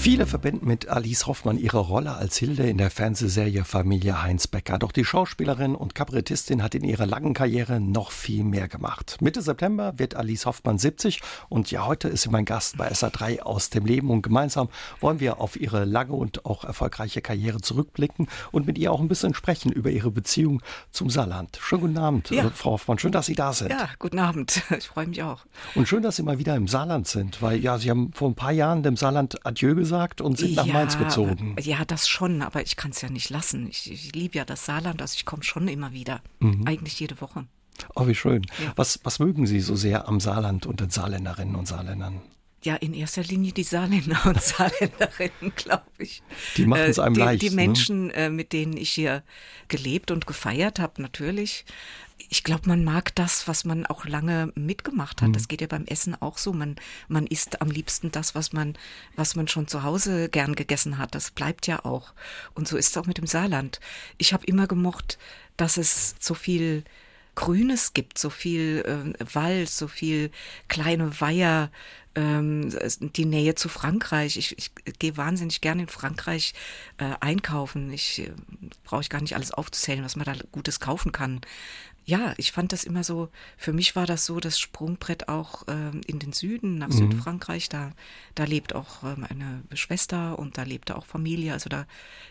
Viele verbinden mit Alice Hoffmann ihre Rolle als Hilde in der Fernsehserie Familie Heinz Becker. Doch die Schauspielerin und Kabarettistin hat in ihrer langen Karriere noch viel mehr gemacht. Mitte September wird Alice Hoffmann 70 und ja, heute ist sie mein Gast bei SA3 aus dem Leben und gemeinsam wollen wir auf ihre lange und auch erfolgreiche Karriere zurückblicken und mit ihr auch ein bisschen sprechen über ihre Beziehung zum Saarland. Schönen guten Abend, ja. Frau Hoffmann. Schön, dass Sie da sind. Ja, guten Abend. Ich freue mich auch. Und schön, dass Sie mal wieder im Saarland sind, weil ja, Sie haben vor ein paar Jahren dem Saarland Adieu gesagt gesagt und sind nach Mainz gezogen. Ja, das schon, aber ich kann es ja nicht lassen. Ich, ich liebe ja das Saarland, also ich komme schon immer wieder. Mhm. Eigentlich jede Woche. Oh, wie schön. Ja. Was, was mögen Sie so sehr am Saarland und den Saarländerinnen und Saarländern? Ja, in erster Linie die Saarländer und Saarländerinnen, glaube ich. Die machen es einem äh, die, leicht. Die ne? Menschen, ne? mit denen ich hier gelebt und gefeiert habe, natürlich ich glaube, man mag das, was man auch lange mitgemacht hat. Mhm. Das geht ja beim Essen auch so. Man, man isst am liebsten das, was man, was man schon zu Hause gern gegessen hat. Das bleibt ja auch. Und so ist es auch mit dem Saarland. Ich habe immer gemocht, dass es so viel Grünes gibt, so viel äh, Wald, so viel kleine Weiher, ähm, die Nähe zu Frankreich. Ich, ich gehe wahnsinnig gerne in Frankreich äh, einkaufen. Ich äh, brauche ich gar nicht alles aufzuzählen, was man da Gutes kaufen kann ja, ich fand das immer so, für mich war das so das Sprungbrett auch ähm, in den Süden, nach mhm. Südfrankreich. Da, da lebt auch ähm, eine Schwester und da lebte auch Familie. Also da,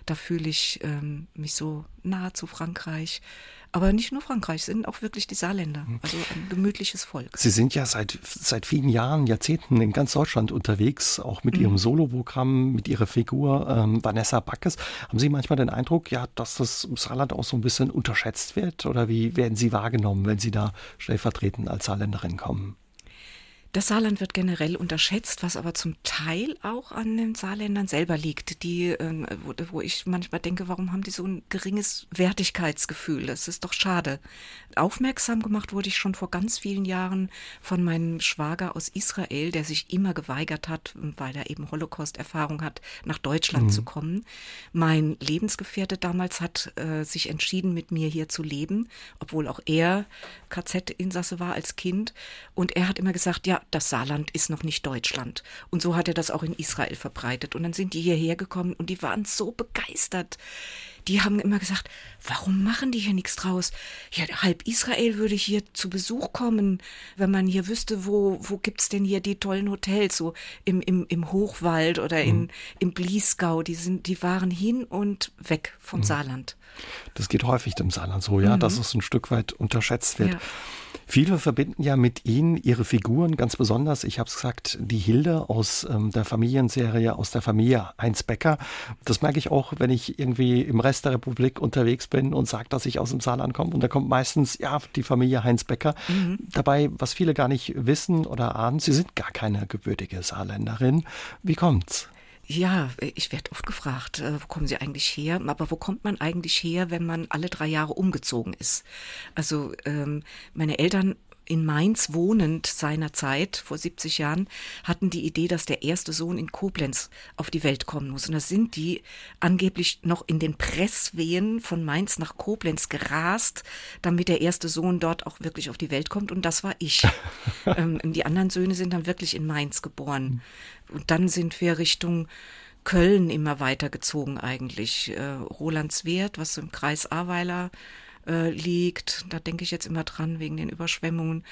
da fühle ich ähm, mich so nah zu Frankreich. Aber nicht nur Frankreich, sind auch wirklich die Saarländer. Hm. Also ein gemütliches Volk. Sie sind ja seit, seit vielen Jahren, Jahrzehnten in ganz Deutschland unterwegs, auch mit mhm. Ihrem Soloprogramm, mit Ihrer Figur ähm, Vanessa Backes. Haben Sie manchmal den Eindruck, ja, dass das Saarland auch so ein bisschen unterschätzt wird? Oder wie werden Sie wahrgenommen, wenn Sie da stellvertretend als Saarländerin kommen? Das Saarland wird generell unterschätzt, was aber zum Teil auch an den Saarländern selber liegt, die, ähm, wo, wo, ich manchmal denke, warum haben die so ein geringes Wertigkeitsgefühl? Das ist doch schade. Aufmerksam gemacht wurde ich schon vor ganz vielen Jahren von meinem Schwager aus Israel, der sich immer geweigert hat, weil er eben Holocaust-Erfahrung hat, nach Deutschland mhm. zu kommen. Mein Lebensgefährte damals hat äh, sich entschieden, mit mir hier zu leben, obwohl auch er KZ-Insasse war als Kind. Und er hat immer gesagt, ja, das Saarland ist noch nicht Deutschland. Und so hat er das auch in Israel verbreitet. Und dann sind die hierher gekommen und die waren so begeistert. Die haben immer gesagt, warum machen die hier nichts draus? Ja, halb Israel würde hier zu Besuch kommen, wenn man hier wüsste, wo, wo gibt's denn hier die tollen Hotels, so im, im, im Hochwald oder in, mhm. im Bliesgau. Die sind, die waren hin und weg vom mhm. Saarland. Das geht häufig dem Saarland so, ja, mhm. dass es ein Stück weit unterschätzt wird. Ja. Viele verbinden ja mit Ihnen Ihre Figuren ganz besonders. Ich habe es gesagt, die Hilde aus ähm, der Familienserie, aus der Familie Heinz Becker. Das merke ich auch, wenn ich irgendwie im Rest der Republik unterwegs bin und sage, dass ich aus dem Saarland komme. Und da kommt meistens, ja, die Familie Heinz Becker. Mhm. Dabei, was viele gar nicht wissen oder ahnen, Sie sind gar keine gebürtige Saarländerin. Wie kommt's? Ja, ich werde oft gefragt, äh, wo kommen Sie eigentlich her? Aber wo kommt man eigentlich her, wenn man alle drei Jahre umgezogen ist? Also ähm, meine Eltern in Mainz wohnend seinerzeit, vor 70 Jahren, hatten die Idee, dass der erste Sohn in Koblenz auf die Welt kommen muss. Und da sind die angeblich noch in den Presswehen von Mainz nach Koblenz gerast, damit der erste Sohn dort auch wirklich auf die Welt kommt. Und das war ich. ähm, die anderen Söhne sind dann wirklich in Mainz geboren. Und dann sind wir Richtung Köln immer weitergezogen eigentlich. Äh, Rolandswert, was im Kreis Ahrweiler äh, liegt. Da denke ich jetzt immer dran wegen den Überschwemmungen.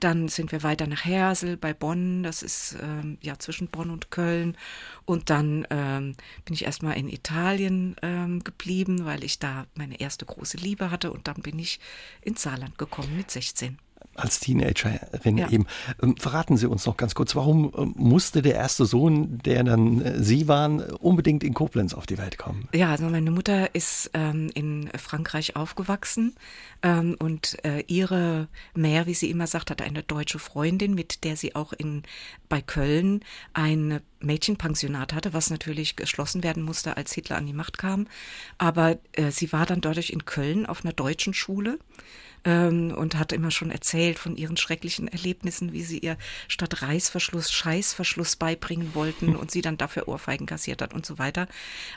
Dann sind wir weiter nach Hersel bei Bonn. Das ist ähm, ja zwischen Bonn und Köln. Und dann ähm, bin ich erstmal in Italien ähm, geblieben, weil ich da meine erste große Liebe hatte. Und dann bin ich ins Saarland gekommen mit 16 als Teenagerin ja. eben. Ähm, verraten Sie uns noch ganz kurz, warum ähm, musste der erste Sohn, der dann äh, Sie waren, unbedingt in Koblenz auf die Welt kommen? Ja, also meine Mutter ist ähm, in Frankreich aufgewachsen ähm, und äh, ihre Mère, wie sie immer sagt, hatte eine deutsche Freundin, mit der sie auch in bei Köln ein Mädchenpensionat hatte, was natürlich geschlossen werden musste, als Hitler an die Macht kam. Aber äh, sie war dann dadurch in Köln auf einer deutschen Schule ähm, und hat immer schon erzählt von ihren schrecklichen Erlebnissen, wie sie ihr statt Reißverschluss Scheißverschluss beibringen wollten und sie dann dafür Ohrfeigen kassiert hat und so weiter.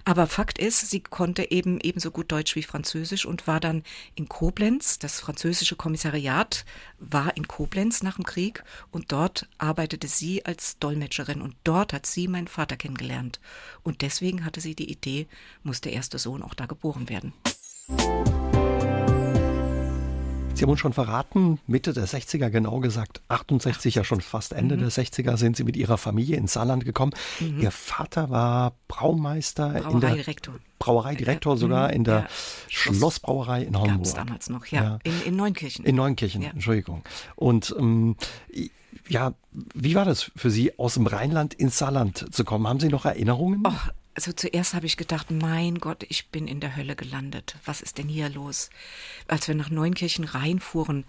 Aber Fakt ist, sie konnte eben ebenso gut Deutsch wie Französisch und war dann in Koblenz. Das französische Kommissariat war in Koblenz nach dem Krieg und dort arbeitete sie als Dolmetscherin und dort hat sie meinen Vater kennengelernt. Und deswegen hatte sie die Idee, muss der erste Sohn auch da geboren werden. Sie haben uns schon verraten, Mitte der 60er, genau gesagt 68, ja schon fast Ende mhm. der 60er, sind Sie mit Ihrer Familie ins Saarland gekommen. Mhm. Ihr Vater war Braumeister in der Brauereidirektor ja, sogar in der ja, Schlossbrauerei in Hornburg. Gab's damals noch, ja, ja. In, in Neunkirchen. In Neunkirchen, Entschuldigung. Und ähm, ja, wie war das für Sie, aus dem Rheinland ins Saarland zu kommen? Haben Sie noch Erinnerungen? Oh, also zuerst habe ich gedacht, mein Gott, ich bin in der Hölle gelandet. Was ist denn hier los? Als wir nach Neunkirchen reinfuhren,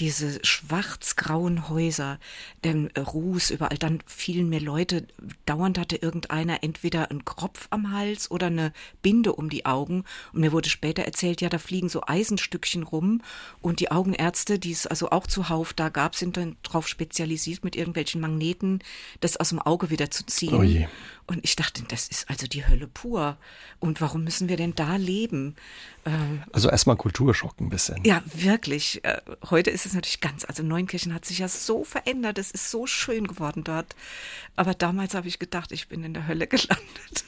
diese schwarz-grauen Häuser, den Ruß überall, dann fielen mir Leute, dauernd hatte irgendeiner entweder einen Kropf am Hals oder eine Binde um die Augen. Und mir wurde später erzählt, ja, da fliegen so Eisenstückchen rum und die Augenärzte, die es also auch zuhauf da gab, sind dann darauf spezialisiert, mit irgendwelchen Magneten das aus dem Auge wieder zu ziehen. Oh je. Und ich dachte, das ist also die Hölle pur. Und warum müssen wir denn da leben? Ähm, also erstmal Kulturschock ein bisschen. Ja, wirklich. Äh, heute ist es natürlich ganz, also Neunkirchen hat sich ja so verändert, es ist so schön geworden dort. Aber damals habe ich gedacht, ich bin in der Hölle gelandet.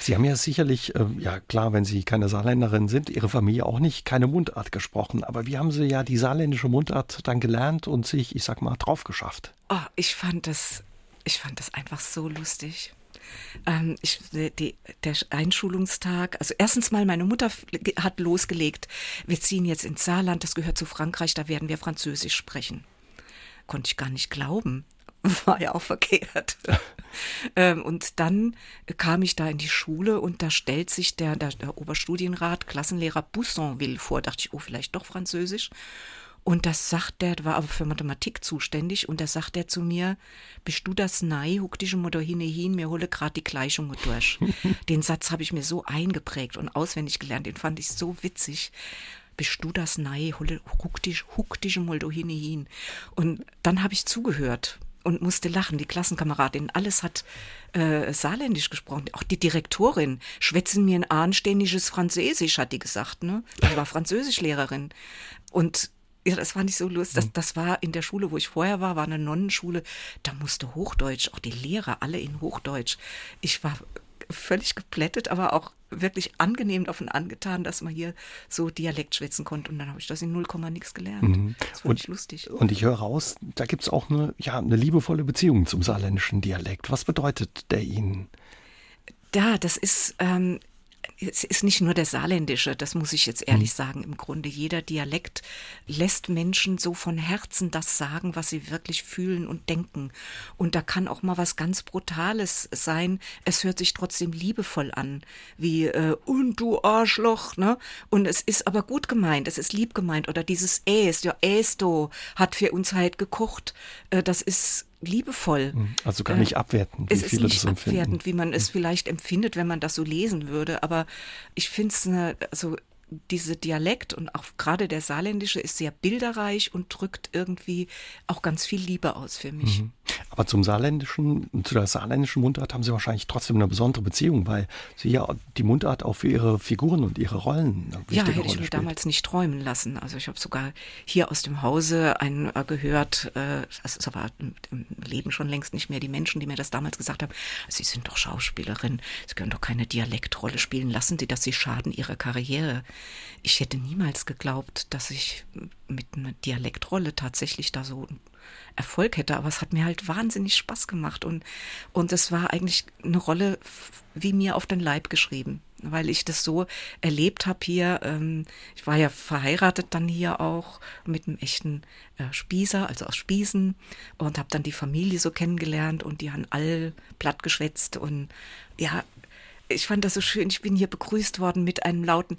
Sie haben ja sicherlich, äh, ja klar, wenn Sie keine Saarländerin sind, Ihre Familie auch nicht, keine Mundart gesprochen. Aber wie haben Sie ja die saarländische Mundart dann gelernt und sich, ich sag mal, drauf geschafft? Oh, ich fand das ich fand das einfach so lustig. Ähm, ich, die, der Einschulungstag, also erstens mal, meine Mutter hat losgelegt, wir ziehen jetzt ins Saarland, das gehört zu Frankreich, da werden wir Französisch sprechen. Konnte ich gar nicht glauben. War ja auch verkehrt. ähm, und dann kam ich da in die Schule und da stellt sich der, der, der Oberstudienrat, Klassenlehrer Boussonville vor, dachte ich, oh, vielleicht doch Französisch. Und das sagt der, war aber für Mathematik zuständig, und da sagt er zu mir, bist du das Nei, huck dich im hin, hin, mir hole grad die Gleichungen durch. den Satz habe ich mir so eingeprägt und auswendig gelernt, den fand ich so witzig. Bist du das Nei, huck dich, huck dich im hin, hin. Und dann habe ich zugehört und musste lachen. Die Klassenkameradin, alles hat äh, saarländisch gesprochen. Auch die Direktorin, schwätzen mir ein anständiges Französisch, hat die gesagt. Ne? Die war Französischlehrerin. Und ja, das fand ich so lustig. Das, hm. das war in der Schule, wo ich vorher war, war eine Nonnenschule. Da musste Hochdeutsch, auch die Lehrer alle in Hochdeutsch. Ich war völlig geplättet, aber auch wirklich angenehm davon angetan, dass man hier so Dialekt schwätzen konnte. Und dann habe ich das in 0, nichts gelernt. Mhm. Das fand und, ich lustig. Und ich höre raus, da gibt es auch eine, ja, eine liebevolle Beziehung zum saarländischen Dialekt. Was bedeutet der Ihnen? Ja, das ist, ähm, es ist nicht nur der saarländische, das muss ich jetzt ehrlich mhm. sagen. Im Grunde jeder Dialekt lässt Menschen so von Herzen das sagen, was sie wirklich fühlen und denken. Und da kann auch mal was ganz Brutales sein. Es hört sich trotzdem liebevoll an, wie äh, und du Arschloch, ne? Und es ist aber gut gemeint, es ist lieb gemeint. Oder dieses Äs, ja Ästo hat für uns halt gekocht. Äh, das ist liebevoll. Hm, also gar nicht abwertend, wie es viele ist nicht abwertend, wie man es hm. vielleicht empfindet, wenn man das so lesen würde. Aber ich finde es, also diese Dialekt und auch gerade der saarländische ist sehr bilderreich und drückt irgendwie auch ganz viel Liebe aus für mich. Mhm. Aber zum saarländischen, zu der saarländischen Mundart haben Sie wahrscheinlich trotzdem eine besondere Beziehung, weil Sie ja die Mundart auch für Ihre Figuren und Ihre Rollen eine wichtige Ja, hätte Rolle ich mir spielt. damals nicht träumen lassen. Also ich habe sogar hier aus dem Hause einen äh, gehört, äh, das ist aber im Leben schon längst nicht mehr die Menschen, die mir das damals gesagt haben, Sie sind doch Schauspielerin, Sie können doch keine Dialektrolle spielen, lassen Sie das, Sie schaden Ihrer Karriere ich hätte niemals geglaubt, dass ich mit einer Dialektrolle tatsächlich da so Erfolg hätte, aber es hat mir halt wahnsinnig Spaß gemacht und und es war eigentlich eine Rolle wie mir auf den Leib geschrieben, weil ich das so erlebt habe hier. Ähm, ich war ja verheiratet dann hier auch mit einem echten äh, Spießer, also aus Spießen und habe dann die Familie so kennengelernt und die haben all platt geschwätzt und ja, ich fand das so schön. Ich bin hier begrüßt worden mit einem lauten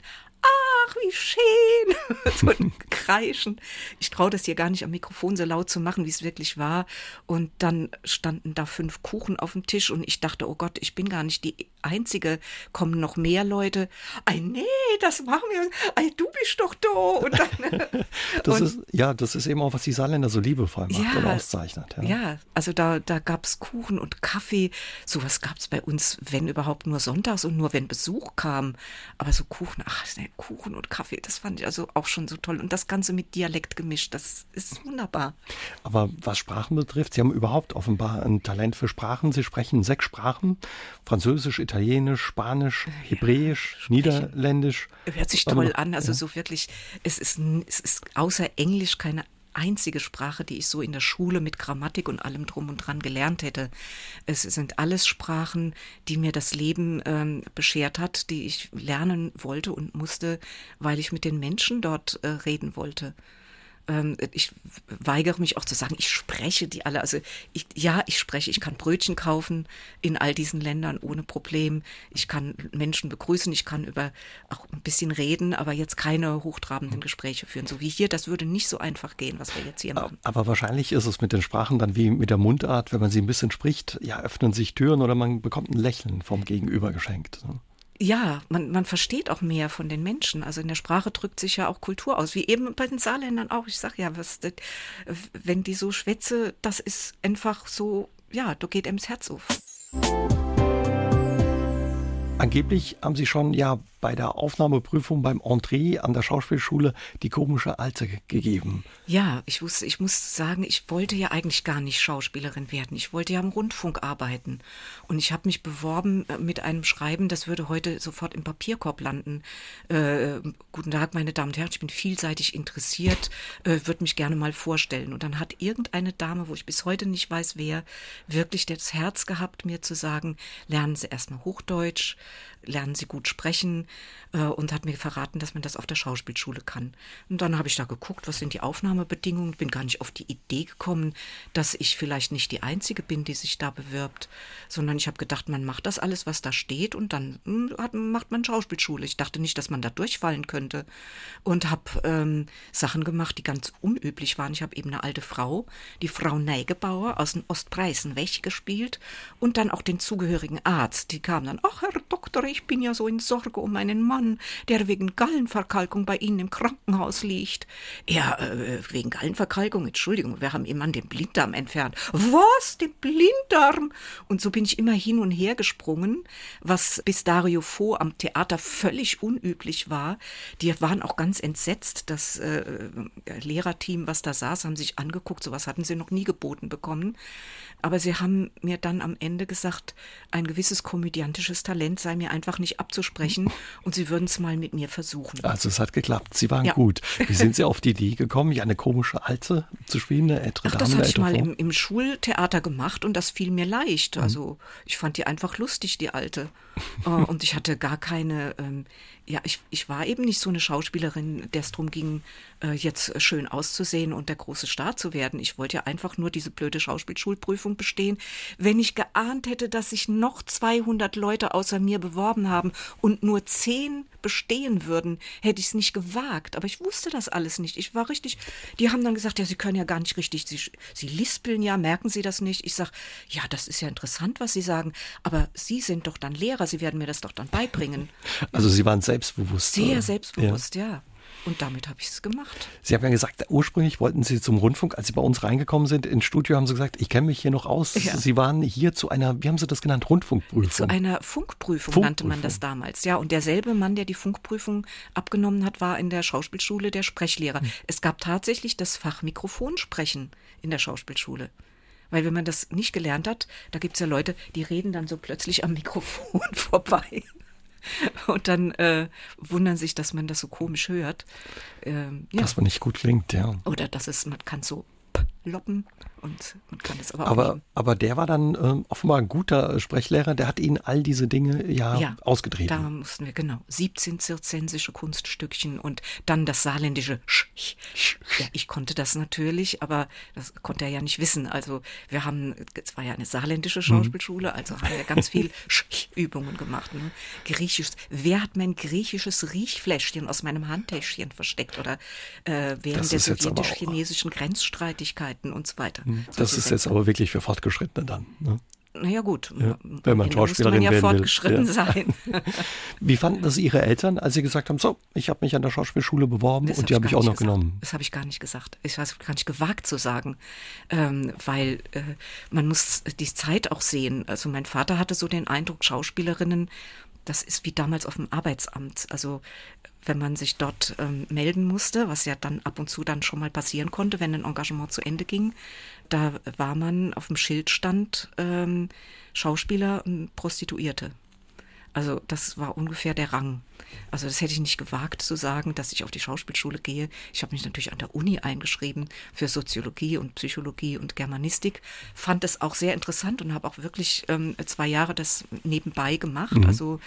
ach, wie schön. so ein Kreischen. Ich traue das hier gar nicht am Mikrofon so laut zu machen, wie es wirklich war. Und dann standen da fünf Kuchen auf dem Tisch und ich dachte, oh Gott, ich bin gar nicht die Einzige. Kommen noch mehr Leute? Ei, nee, das machen wir. Ei, du bist doch da. Dann, das ist, ja, das ist eben auch, was die Saarländer so liebevoll macht ja, und auszeichnet. Ja, ja also da, da gab es Kuchen und Kaffee. Sowas gab es bei uns, wenn überhaupt nur sonntags und nur wenn Besuch kam. Aber so Kuchen, ach, Kuchen und Kaffee, das fand ich also auch schon so toll. Und das Ganze mit Dialekt gemischt, das ist wunderbar. Aber was Sprachen betrifft, Sie haben überhaupt offenbar ein Talent für Sprachen. Sie sprechen sechs Sprachen: Französisch, Italienisch, Spanisch, Hebräisch, ja, Niederländisch. Hört sich toll an. Also ja. so wirklich, es ist, es ist außer Englisch keine einzige Sprache, die ich so in der Schule mit Grammatik und allem drum und dran gelernt hätte. Es sind alles Sprachen, die mir das Leben ähm, beschert hat, die ich lernen wollte und musste, weil ich mit den Menschen dort äh, reden wollte ähm, ich weigere mich auch zu sagen, ich spreche die alle. Also ich, ja, ich spreche, ich kann Brötchen kaufen in all diesen Ländern ohne Problem. Ich kann Menschen begrüßen, ich kann über auch ein bisschen reden, aber jetzt keine hochtrabenden Gespräche führen. So wie hier, das würde nicht so einfach gehen, was wir jetzt hier machen. Aber wahrscheinlich ist es mit den Sprachen dann wie mit der Mundart, wenn man sie ein bisschen spricht, ja, öffnen sich Türen oder man bekommt ein Lächeln vom Gegenüber geschenkt. Ne? Ja, man, man versteht auch mehr von den Menschen. Also in der Sprache drückt sich ja auch Kultur aus, wie eben bei den Saarländern auch. Ich sage ja, was, wenn die so schwätze, das ist einfach so, ja, da geht ihm das Herz auf. Angeblich haben Sie schon ja bei der Aufnahmeprüfung beim Entree an der Schauspielschule die komische Alte gegeben. Ja, ich wusste, ich muss sagen, ich wollte ja eigentlich gar nicht Schauspielerin werden. Ich wollte ja im Rundfunk arbeiten. Und ich habe mich beworben äh, mit einem Schreiben, das würde heute sofort im Papierkorb landen. Äh, guten Tag, meine Damen und Herren, ich bin vielseitig interessiert, äh, würde mich gerne mal vorstellen. Und dann hat irgendeine Dame, wo ich bis heute nicht weiß, wer, wirklich das Herz gehabt, mir zu sagen, lernen Sie erstmal Hochdeutsch, lernen Sie gut sprechen äh, und hat mir verraten, dass man das auf der Schauspielschule kann. Und dann habe ich da geguckt, was sind die Aufnahmebedingungen, bin gar nicht auf die Idee gekommen, dass ich vielleicht nicht die Einzige bin, die sich da bewirbt, sondern ich habe gedacht, man macht das alles, was da steht und dann hm, hat, macht man Schauspielschule. Ich dachte nicht, dass man da durchfallen könnte und habe ähm, Sachen gemacht, die ganz unüblich waren. Ich habe eben eine alte Frau, die Frau Neigebauer aus dem Ostpreisen gespielt und dann auch den zugehörigen Arzt. Die kam dann, ach Herr Doktor, ich bin ja so in Sorge um meinen Mann, der wegen Gallenverkalkung bei Ihnen im Krankenhaus liegt. Ja, äh, wegen Gallenverkalkung, Entschuldigung, wir haben Mann den Blinddarm entfernt. Was? Den Blinddarm? Und so bin ich immer hin und her gesprungen, was bis Dario Fo am Theater völlig unüblich war. Die waren auch ganz entsetzt. Das äh, Lehrerteam, was da saß, haben sich angeguckt, sowas hatten sie noch nie geboten bekommen. Aber sie haben mir dann am Ende gesagt, ein gewisses komödiantisches Talent sei mir einfach nicht abzusprechen und sie würden es mal mit mir versuchen. Also es hat geklappt, sie waren ja. gut. Wie sind Sie auf die Idee gekommen, ja eine komische Alte zu spielen, eine ältere Ach, das hatte ich mal im, im, Schultheater gemacht und das fiel mir leicht. Mhm. Also ich fand die einfach lustig, die Alte. Äh, und ich hatte gar keine, ähm, ja, ich, ich war eben nicht so eine Schauspielerin, der es darum ging, äh, jetzt schön auszusehen und der große Star zu werden. Ich wollte ja einfach nur diese blöde Schauspielschulprüfung bestehen. Wenn ich geahnt hätte, dass sich noch 200 Leute außer mir beworben haben und nur 10 bestehen würden, hätte ich es nicht gewagt. Aber ich wusste das alles nicht. Ich war richtig, die haben dann gesagt, ja, Sie können ja gar nicht richtig, Sie, Sie lispeln ja, merken Sie das nicht? Ich sage, ja, das ist ja interessant, was Sie sagen, aber Sie sind doch dann Lehrer, Sie werden mir das doch dann beibringen. Also Sie waren selbstbewusst. Sehr selbstbewusst, ja. ja. Und damit habe ich es gemacht. Sie haben ja gesagt, ursprünglich wollten Sie zum Rundfunk, als Sie bei uns reingekommen sind ins Studio, haben Sie gesagt, ich kenne mich hier noch aus. Ja. Sie waren hier zu einer, wie haben Sie das genannt, Rundfunkprüfung? Zu einer Funkprüfung, Funkprüfung, nannte man das damals. Ja, und derselbe Mann, der die Funkprüfung abgenommen hat, war in der Schauspielschule der Sprechlehrer. Hm. Es gab tatsächlich das Fach Mikrofonsprechen in der Schauspielschule. Weil wenn man das nicht gelernt hat, da gibt es ja Leute, die reden dann so plötzlich am Mikrofon vorbei. Und dann äh, wundern sich, dass man das so komisch hört. Ähm, ja. Dass man nicht gut klingt, ja. Oder dass es, man kann so loppen und man kann es aber auch aber, aber der war dann äh, offenbar ein guter Sprechlehrer, der hat Ihnen all diese Dinge ja, ja ausgetreten. Da mussten wir genau 17 zirzensische Kunststückchen und dann das saarländische Sch. Ja, ich konnte das natürlich, aber das konnte er ja nicht wissen. Also wir haben, es war ja eine saarländische mhm. Schauspielschule, also haben wir ganz viel Übungen gemacht. Ne? Griechisch. Wer hat mein griechisches Riechfläschchen aus meinem Handtäschchen versteckt oder äh, während der sowjetisch-chinesischen Grenzstreitigkeiten und so weiter. Hm, das ist jetzt aber wirklich für Fortgeschrittene dann. Ne? Naja gut, ja, wenn man Schauspielerin man ja fortgeschritten will. sein. Wie fanden das Ihre Eltern, als Sie gesagt haben, so, ich habe mich an der Schauspielschule beworben das und die habe ich auch noch gesagt. genommen? Das habe ich gar nicht gesagt. Ich weiß gar nicht gewagt zu sagen, ähm, weil äh, man muss die Zeit auch sehen. Also mein Vater hatte so den Eindruck, Schauspielerinnen das ist wie damals auf dem Arbeitsamt. Also wenn man sich dort ähm, melden musste, was ja dann ab und zu dann schon mal passieren konnte, wenn ein Engagement zu Ende ging, da war man auf dem Schild stand ähm, Schauspieler und Prostituierte. Also das war ungefähr der Rang. Also das hätte ich nicht gewagt zu sagen, dass ich auf die Schauspielschule gehe. Ich habe mich natürlich an der Uni eingeschrieben für Soziologie und Psychologie und Germanistik. Fand es auch sehr interessant und habe auch wirklich ähm, zwei Jahre das nebenbei gemacht. Mhm. Also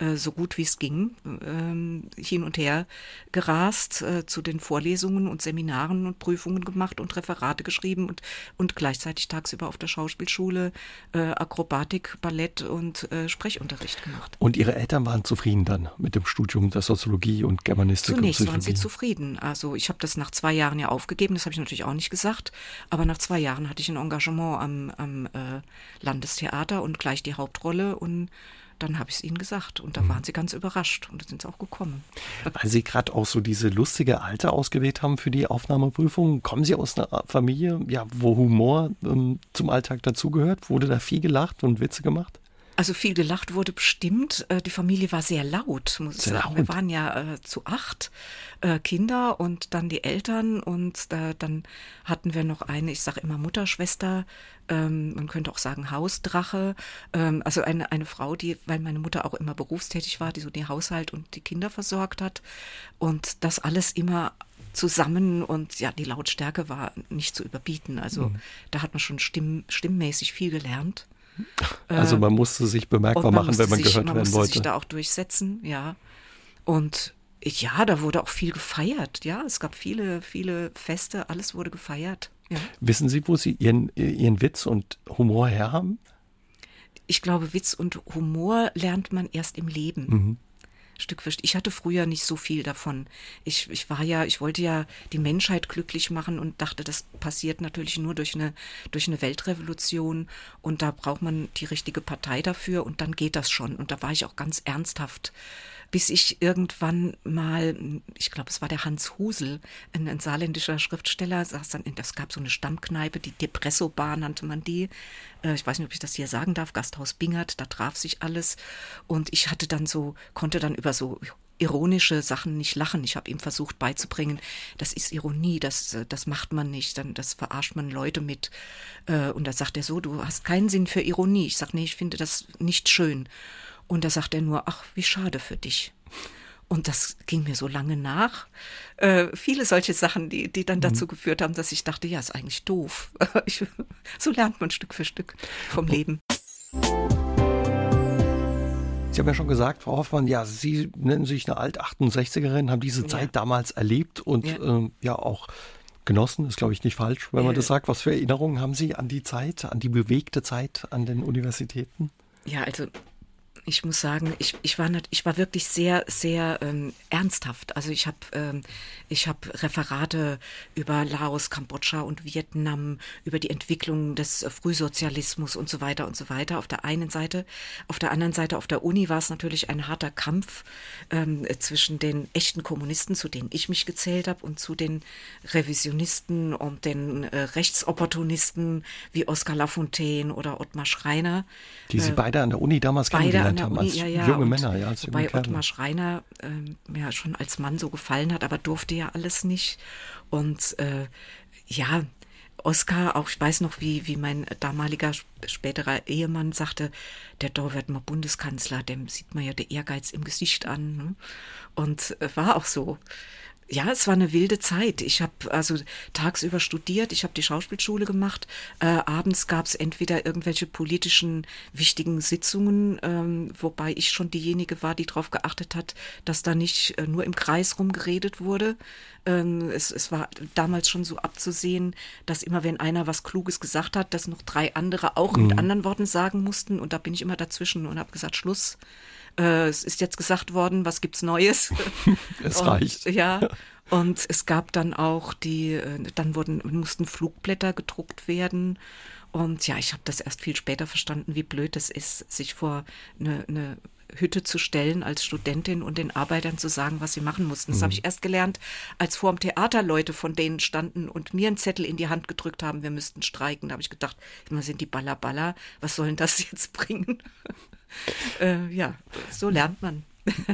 äh, so gut wie es ging, ähm, hin und her gerast, äh, zu den Vorlesungen und Seminaren und Prüfungen gemacht und Referate geschrieben und, und gleichzeitig tagsüber auf der Schauspielschule äh, Akrobatik, Ballett und äh, Sprechunterricht gemacht. Und Ihre Eltern waren zufrieden dann mit dem Studium der Soziologie und Germanistik? Zunächst und waren sie zufrieden. Also ich habe das nach zwei Jahren ja aufgegeben, das habe ich natürlich auch nicht gesagt, aber nach zwei Jahren hatte ich ein Engagement am, am äh, Landestheater und gleich die Hauptrolle und dann habe ich es ihnen gesagt und da mhm. waren sie ganz überrascht und sind sie auch gekommen. Weil Sie gerade auch so diese lustige Alte ausgewählt haben für die Aufnahmeprüfung, kommen Sie aus einer Familie, ja, wo Humor ähm, zum Alltag dazugehört? Wurde da viel gelacht und Witze gemacht? Also viel gelacht wurde bestimmt. Äh, die Familie war sehr laut, muss ich sehr sagen. Laut. Wir waren ja äh, zu acht äh, Kinder und dann die Eltern und äh, dann hatten wir noch eine, ich sage immer Mutterschwester, ähm, man könnte auch sagen Hausdrache. Ähm, also eine, eine Frau, die, weil meine Mutter auch immer berufstätig war, die so den Haushalt und die Kinder versorgt hat. Und das alles immer zusammen und ja, die Lautstärke war nicht zu überbieten. Also mhm. da hat man schon stimm, stimmmäßig viel gelernt. Also man musste sich bemerkbar machen, wenn man sich, gehört man werden wollte. Man musste sich da auch durchsetzen, ja. Und ja, da wurde auch viel gefeiert, ja. Es gab viele, viele Feste, alles wurde gefeiert. Ja. Wissen Sie, wo Sie Ihren, Ihren Witz und Humor her haben? Ich glaube, Witz und Humor lernt man erst im Leben. Mhm. Stück für Stück. Ich hatte früher nicht so viel davon. Ich, ich war ja, ich wollte ja die Menschheit glücklich machen und dachte, das passiert natürlich nur durch eine, durch eine Weltrevolution und da braucht man die richtige Partei dafür und dann geht das schon. Und da war ich auch ganz ernsthaft bis ich irgendwann mal, ich glaube, es war der Hans Husel, ein, ein saarländischer Schriftsteller, saß dann in, das gab so eine Stammkneipe, die Depresso Bar nannte man die. Äh, ich weiß nicht, ob ich das hier sagen darf, Gasthaus Bingert, da traf sich alles. Und ich hatte dann so, konnte dann über so ironische Sachen nicht lachen. Ich habe ihm versucht beizubringen, das ist Ironie, das, das macht man nicht, dann das verarscht man Leute mit. Äh, und da sagt er so, du hast keinen Sinn für Ironie. Ich sage, nee, ich finde das nicht schön. Und da sagt er nur, ach, wie schade für dich. Und das ging mir so lange nach. Äh, viele solche Sachen, die, die dann mhm. dazu geführt haben, dass ich dachte, ja, ist eigentlich doof. Ich, so lernt man Stück für Stück vom Leben. Sie haben ja schon gesagt, Frau Hoffmann, ja, Sie nennen sich eine Alt-68erin, haben diese Zeit ja. damals erlebt und ja, ähm, ja auch genossen, ist glaube ich nicht falsch, wenn man das sagt. Was für Erinnerungen haben Sie an die Zeit, an die bewegte Zeit an den Universitäten? Ja, also ich muss sagen, ich, ich, war, nicht, ich war wirklich sehr, sehr ähm, ernsthaft. Also ich habe ähm, hab Referate über Laos, Kambodscha und Vietnam, über die Entwicklung des Frühsozialismus und so weiter und so weiter auf der einen Seite. Auf der anderen Seite, auf der Uni war es natürlich ein harter Kampf ähm, zwischen den echten Kommunisten, zu denen ich mich gezählt habe, und zu den Revisionisten und den äh, Rechtsopportunisten wie Oskar Lafontaine oder Ottmar Schreiner. Die Sie äh, beide an der Uni damals kennengelernt kennengelernt haben, als ja, ja, junge Männer. Ja, als wobei Ottmar Schreiner äh, ja schon als Mann so gefallen hat, aber durfte ja alles nicht. Und äh, ja, Oskar, auch ich weiß noch, wie, wie mein damaliger späterer Ehemann sagte, der da wird mal Bundeskanzler, dem sieht man ja der Ehrgeiz im Gesicht an. Ne? Und äh, war auch so. Ja, es war eine wilde Zeit. Ich habe also tagsüber studiert, ich habe die Schauspielschule gemacht. Äh, abends gab es entweder irgendwelche politischen wichtigen Sitzungen, ähm, wobei ich schon diejenige war, die darauf geachtet hat, dass da nicht äh, nur im Kreis rumgeredet wurde. Ähm, es, es war damals schon so abzusehen, dass immer wenn einer was Kluges gesagt hat, dass noch drei andere auch mhm. mit anderen Worten sagen mussten. Und da bin ich immer dazwischen und habe gesagt, Schluss äh, es ist jetzt gesagt worden, was gibt's Neues? es und, reicht. Ja. Und es gab dann auch die, äh, dann wurden, mussten Flugblätter gedruckt werden. Und ja, ich habe das erst viel später verstanden, wie blöd es ist, sich vor eine, eine Hütte zu stellen als Studentin und den Arbeitern zu sagen, was sie machen mussten. Das mhm. habe ich erst gelernt, als vor dem Theater Leute von denen standen und mir einen Zettel in die Hand gedrückt haben, wir müssten streiken. Da habe ich gedacht, immer sind die Baller, was sollen das jetzt bringen? äh, ja, so lernt man.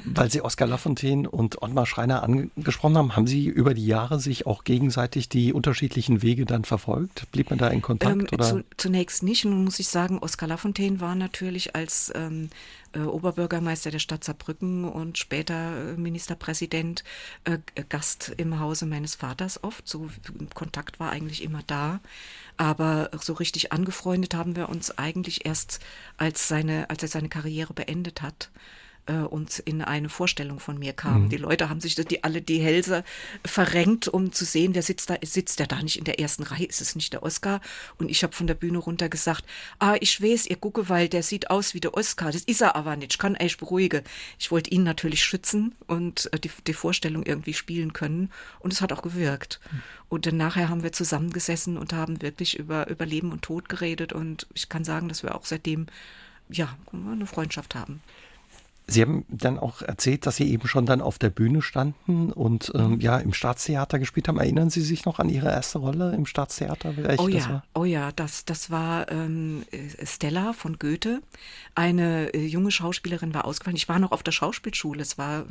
Weil Sie Oskar Lafontaine und Ottmar Schreiner angesprochen haben, haben Sie über die Jahre sich auch gegenseitig die unterschiedlichen Wege dann verfolgt? Blieb man da in Kontakt? Ähm, oder? Zu, zunächst nicht. Nun muss ich sagen, Oskar Lafontaine war natürlich als ähm, äh, Oberbürgermeister der Stadt Saarbrücken und später äh, Ministerpräsident äh, Gast im Hause meines Vaters oft. So Kontakt war eigentlich immer da. Aber so richtig angefreundet haben wir uns eigentlich erst, als, seine, als er seine Karriere beendet hat äh, und in eine Vorstellung von mir kam. Mhm. Die Leute haben sich die, alle die Hälse verrenkt, um zu sehen, wer sitzt da, sitzt der da nicht in der ersten Reihe, ist es nicht der Oscar? Und ich habe von der Bühne runter gesagt, ah, ich weiß, ihr gucke, weil der sieht aus wie der Oscar, das ist er aber nicht, ich kann euch beruhigen. Ich wollte ihn natürlich schützen und äh, die, die Vorstellung irgendwie spielen können und es hat auch gewirkt. Mhm. Und dann nachher haben wir zusammengesessen und haben wirklich über, über Leben und Tod geredet und ich kann sagen, dass wir auch seitdem ja, eine Freundschaft haben. Sie haben dann auch erzählt, dass Sie eben schon dann auf der Bühne standen und ähm, ja im Staatstheater gespielt haben. Erinnern Sie sich noch an Ihre erste Rolle im Staatstheater? oh ja, oh ja, das, das war ähm, Stella von Goethe. Eine äh, junge Schauspielerin war ausgefallen. Ich war noch auf der Schauspielschule. Es war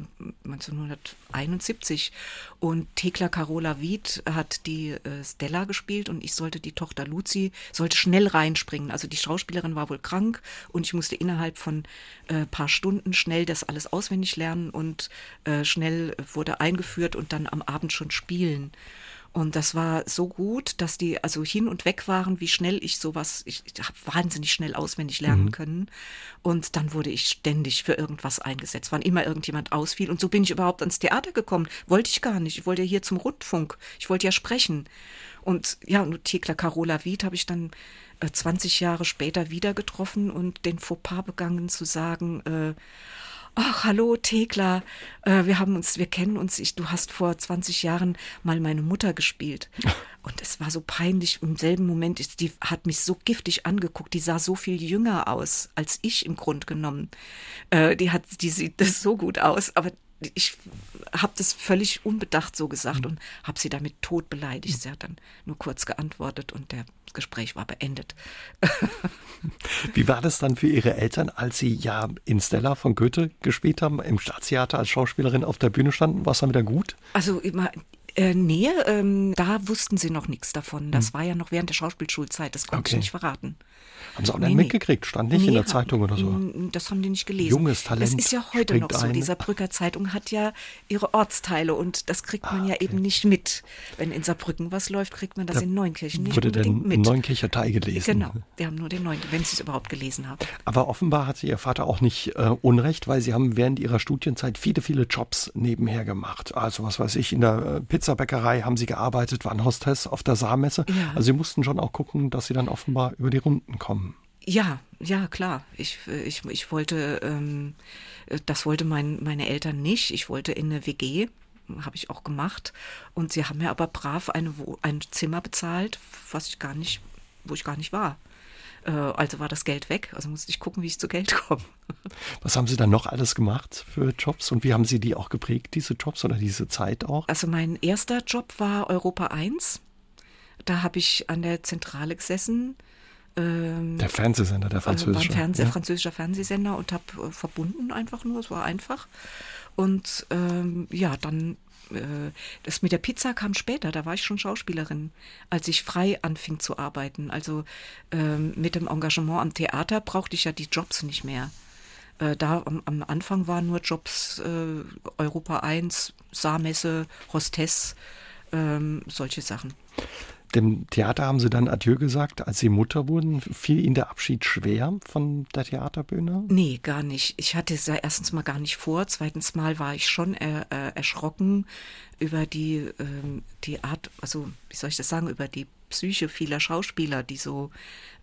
1971 und Thekla Carola Wied hat die äh, Stella gespielt und ich sollte die Tochter Luzi sollte schnell reinspringen. Also die Schauspielerin war wohl krank und ich musste innerhalb von äh, paar Stunden schnell schnell das alles auswendig lernen und äh, schnell wurde eingeführt und dann am Abend schon spielen. Und das war so gut, dass die also hin und weg waren, wie schnell ich sowas, ich, ich habe wahnsinnig schnell auswendig lernen mhm. können. Und dann wurde ich ständig für irgendwas eingesetzt, wann immer irgendjemand ausfiel. Und so bin ich überhaupt ans Theater gekommen. Wollte ich gar nicht. Ich wollte ja hier zum Rundfunk. Ich wollte ja sprechen. Und ja, und Thekla Carola Wied habe ich dann 20 äh, Jahre später wieder getroffen und den Fauxpas begangen zu sagen, äh, ach, hallo Thekla, äh, wir haben uns, wir kennen uns, ich, du hast vor 20 Jahren mal meine Mutter gespielt. Und es war so peinlich, im selben Moment, die hat mich so giftig angeguckt, die sah so viel jünger aus als ich im Grund genommen. Äh, die hat, die sieht das so gut aus, aber ich habe das völlig unbedacht so gesagt und habe sie damit tot beleidigt. Sie hat dann nur kurz geantwortet und der Gespräch war beendet. Wie war das dann für Ihre Eltern, als Sie ja in Stella von Goethe gespielt haben, im Staatstheater als Schauspielerin auf der Bühne standen? War es dann wieder gut? Also immer, äh, nee, ähm, da wussten sie noch nichts davon. Das hm. war ja noch während der Schauspielschulzeit, das konnte okay. ich nicht verraten. Haben Sie auch nicht nee, mitgekriegt? Stand nicht nee, in der Zeitung oder so? Das haben die nicht gelesen. Junges Talent. Das ist ja heute noch so. Ein. Dieser Brücker Zeitung hat ja ihre Ortsteile und das kriegt man ah, okay. ja eben nicht mit. Wenn in Saarbrücken was läuft, kriegt man das da in Neunkirchen nicht wurde unbedingt mit. Neunkircher Teil gelesen. Genau, wir haben nur den Neunkirchen, wenn Sie es überhaupt gelesen haben. Aber offenbar hatte Ihr Vater auch nicht äh, Unrecht, weil Sie haben während Ihrer Studienzeit viele, viele Jobs nebenher gemacht. Also was weiß ich, in der äh, Pizzabäckerei haben Sie gearbeitet, waren Hostess auf der Saarmesse. Ja. Also Sie mussten schon auch gucken, dass Sie dann offenbar über die Runden kommen. Ja, ja, klar. Ich, ich, ich wollte, ähm, das wollte mein, meine Eltern nicht. Ich wollte in eine WG, habe ich auch gemacht. Und sie haben mir aber brav eine, ein Zimmer bezahlt, was ich gar nicht, wo ich gar nicht war. Äh, also war das Geld weg. Also musste ich gucken, wie ich zu Geld komme. Was haben Sie dann noch alles gemacht für Jobs und wie haben Sie die auch geprägt, diese Jobs oder diese Zeit auch? Also mein erster Job war Europa 1. Da habe ich an der Zentrale gesessen ähm, der Fernsehsender, der französische. War ein Fernseh, ja. französischer Fernsehsender und habe äh, verbunden einfach nur, es war einfach. Und ähm, ja, dann äh, das mit der Pizza kam später, da war ich schon Schauspielerin, als ich frei anfing zu arbeiten. Also ähm, mit dem Engagement am Theater brauchte ich ja die Jobs nicht mehr. Äh, da am, am, Anfang waren nur Jobs äh, Europa 1, Saarmesse, Hostess, ähm, solche Sachen. Dem Theater haben Sie dann Adieu gesagt, als Sie Mutter wurden. Fiel Ihnen der Abschied schwer von der Theaterbühne? Nee, gar nicht. Ich hatte es ja erstens mal gar nicht vor. Zweitens mal war ich schon äh, äh, erschrocken über die, äh, die Art, also wie soll ich das sagen, über die Psyche vieler Schauspieler, die so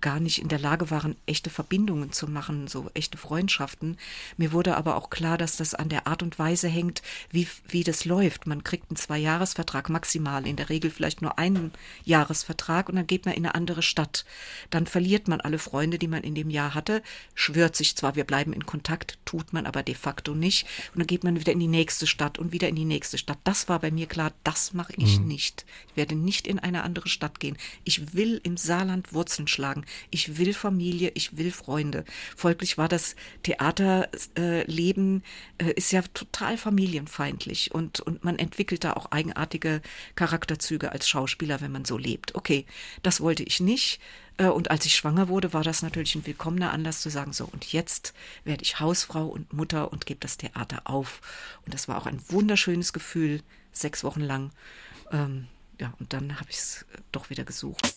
gar nicht in der Lage waren, echte Verbindungen zu machen, so echte Freundschaften. Mir wurde aber auch klar, dass das an der Art und Weise hängt, wie, wie das läuft. Man kriegt einen Zwei-Jahres-Vertrag maximal, in der Regel vielleicht nur einen Jahresvertrag und dann geht man in eine andere Stadt. Dann verliert man alle Freunde, die man in dem Jahr hatte, schwört sich zwar, wir bleiben in Kontakt, tut man aber de facto nicht und dann geht man wieder in die nächste Stadt und wieder in die nächste Stadt. Das war bei mir klar, das mache ich mhm. nicht. Ich werde nicht in eine andere Stadt gehen. Ich will im Saarland Wurzeln schlagen. Ich will Familie, ich will Freunde. Folglich war das Theaterleben äh, ist ja total familienfeindlich und, und man entwickelt da auch eigenartige Charakterzüge als Schauspieler, wenn man so lebt. Okay, das wollte ich nicht. Äh, und als ich schwanger wurde, war das natürlich ein willkommener Anlass zu sagen, so, und jetzt werde ich Hausfrau und Mutter und gebe das Theater auf. Und das war auch ein wunderschönes Gefühl, sechs Wochen lang. Ähm, ja, und dann habe ich es doch wieder gesucht.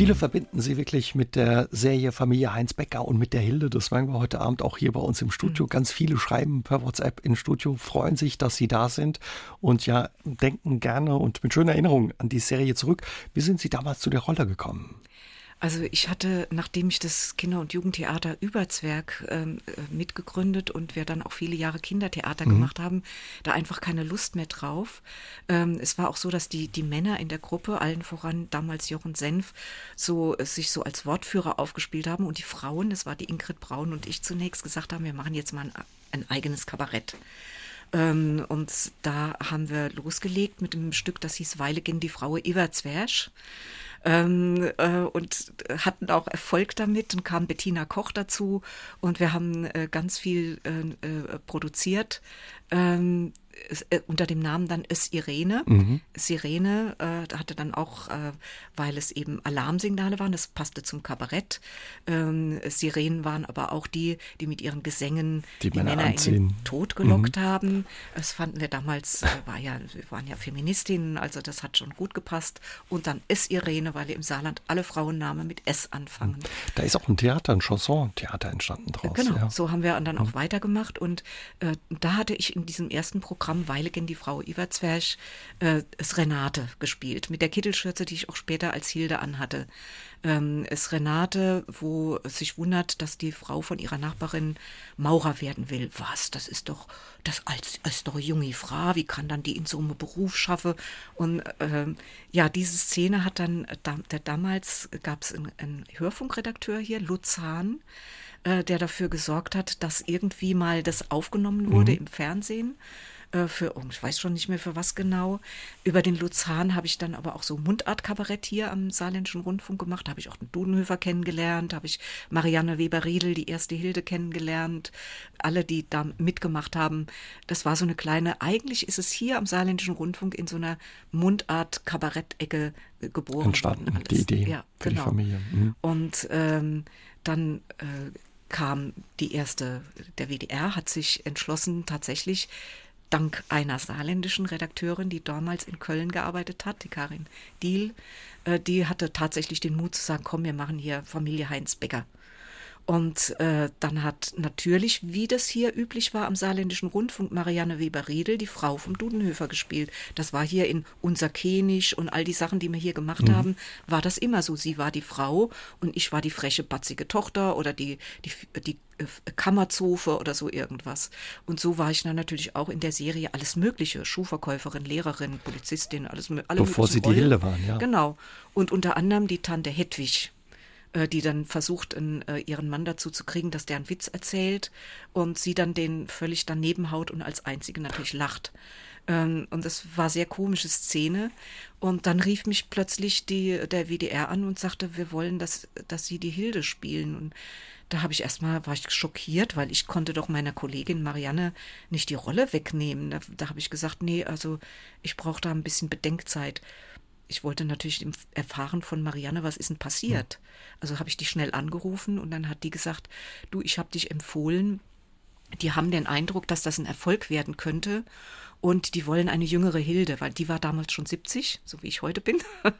Viele verbinden sie wirklich mit der Serie Familie Heinz Becker und mit der Hilde. Das werden wir heute Abend auch hier bei uns im Studio. Mhm. Ganz viele schreiben per WhatsApp ins Studio, freuen sich, dass sie da sind und ja, denken gerne und mit schöner Erinnerung an die Serie zurück. Wie sind Sie damals zu der Rolle gekommen? Also ich hatte, nachdem ich das Kinder- und Jugendtheater Überzwerg ähm, äh, mitgegründet und wir dann auch viele Jahre Kindertheater mhm. gemacht haben, da einfach keine Lust mehr drauf. Ähm, es war auch so, dass die, die Männer in der Gruppe, allen voran damals Jochen Senf, so äh, sich so als Wortführer aufgespielt haben und die Frauen, das war die Ingrid Braun und ich zunächst gesagt haben, wir machen jetzt mal ein, ein eigenes Kabarett. Ähm, und da haben wir losgelegt mit einem Stück, das hieß Weile gegen die Frau Everzwersch ähm, äh, und hatten auch Erfolg damit und kam Bettina Koch dazu und wir haben äh, ganz viel äh, äh produziert. Ähm, äh, unter dem Namen dann ist Irene. Mhm. Sirene äh, hatte dann auch, äh, weil es eben Alarmsignale waren, das passte zum Kabarett. Ähm, Sirenen waren aber auch die, die mit ihren Gesängen die, die Männer, Männer in den Tod gelockt mhm. haben. Das fanden wir damals, äh, war ja, wir waren ja Feministinnen, also das hat schon gut gepasst. Und dann ist Irene, weil im Saarland alle Frauennamen mit S anfangen. Mhm. Da ist auch ein Theater, ein Chanson-Theater entstanden draus. Genau, ja. so haben wir dann auch mhm. weitergemacht. Und äh, da hatte ich in diesem ersten Programm Programm Weilegen, die Frau Iverzwerch, äh, es Renate gespielt, mit der Kittelschürze, die ich auch später als Hilde anhatte. Ähm, es Renate, wo es sich wundert, dass die Frau von ihrer Nachbarin Maurer werden will. Was? Das ist doch, das als, als doch junge Frau, wie kann dann die in so einem Beruf schaffen? Und ähm, ja, diese Szene hat dann, da, der, damals gab es einen, einen Hörfunkredakteur hier, Luzan, äh, der dafür gesorgt hat, dass irgendwie mal das aufgenommen wurde mhm. im Fernsehen. Äh, für, oh, ich weiß schon nicht mehr für was genau. Über den Luzern habe ich dann aber auch so Mundart-Kabarett hier am Saarländischen Rundfunk gemacht. Da habe ich auch den Dudenhöfer kennengelernt, habe ich Marianne Weber-Riedel, die erste Hilde kennengelernt. Alle, die da mitgemacht haben. Das war so eine kleine, eigentlich ist es hier am Saarländischen Rundfunk in so einer Mundart-Kabarett-Ecke geboren Entstanden, worden. die Idee ja, für genau. die Familie. Mhm. Und ähm, dann äh, kam die erste, der WDR hat sich entschlossen, tatsächlich dank einer saarländischen Redakteurin, die damals in Köln gearbeitet hat, die Karin Diel, äh, die hatte tatsächlich den Mut zu sagen, komm, wir machen hier Familie Heinz Becker. Und äh, dann hat natürlich, wie das hier üblich war am saarländischen Rundfunk, Marianne Weber-Riedel die Frau vom Dudenhöfer gespielt. Das war hier in Unser Kenisch und all die Sachen, die wir hier gemacht mhm. haben, war das immer so. Sie war die Frau und ich war die freche, batzige Tochter oder die, die, die äh, Kammerzofe oder so irgendwas. Und so war ich dann natürlich auch in der Serie alles Mögliche. Schuhverkäuferin, Lehrerin, Polizistin, alles alle Bevor sie die Hilde waren, ja. Genau. Und unter anderem die Tante Hedwig äh, die dann versucht, in, äh, ihren Mann dazu zu kriegen, dass der einen Witz erzählt und sie dann den völlig daneben haut und als einzige natürlich lacht. Ähm, und das war sehr komische Szene. Und dann rief mich plötzlich die, der WDR an und sagte, wir wollen, dass, dass sie die Hilde spielen. Und da habe ich erstmal, war ich schockiert, weil ich konnte doch meiner Kollegin Marianne nicht die Rolle wegnehmen. Da, da habe ich gesagt, nee, also ich brauche da ein bisschen Bedenkzeit ich wollte natürlich erfahren von Marianne, was ist denn passiert. Also habe ich die schnell angerufen und dann hat die gesagt, du, ich habe dich empfohlen. Die haben den Eindruck, dass das ein Erfolg werden könnte und die wollen eine jüngere Hilde, weil die war damals schon 70, so wie ich heute bin.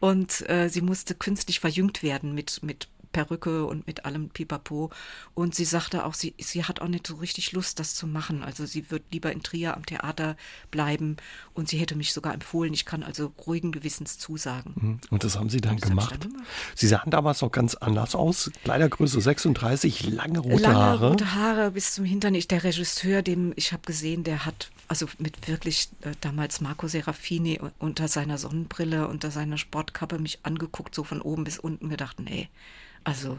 Und äh, sie musste künstlich verjüngt werden mit, mit Perücke und mit allem Pipapo. Und sie sagte auch, sie, sie hat auch nicht so richtig Lust, das zu machen. Also sie wird lieber in Trier am Theater bleiben und sie hätte mich sogar empfohlen. Ich kann also ruhigen Gewissens zusagen. Mhm. Und das haben Sie dann gemacht? Dann sie sahen damals noch ganz anders aus. Kleidergröße 36, lange rote lange Haare. Lange rote Haare bis zum Hintern. Ich, der Regisseur, dem ich habe gesehen, der hat also mit wirklich äh, damals Marco Serafini unter seiner Sonnenbrille, unter seiner Sportkappe mich angeguckt, so von oben bis unten gedacht, nee, also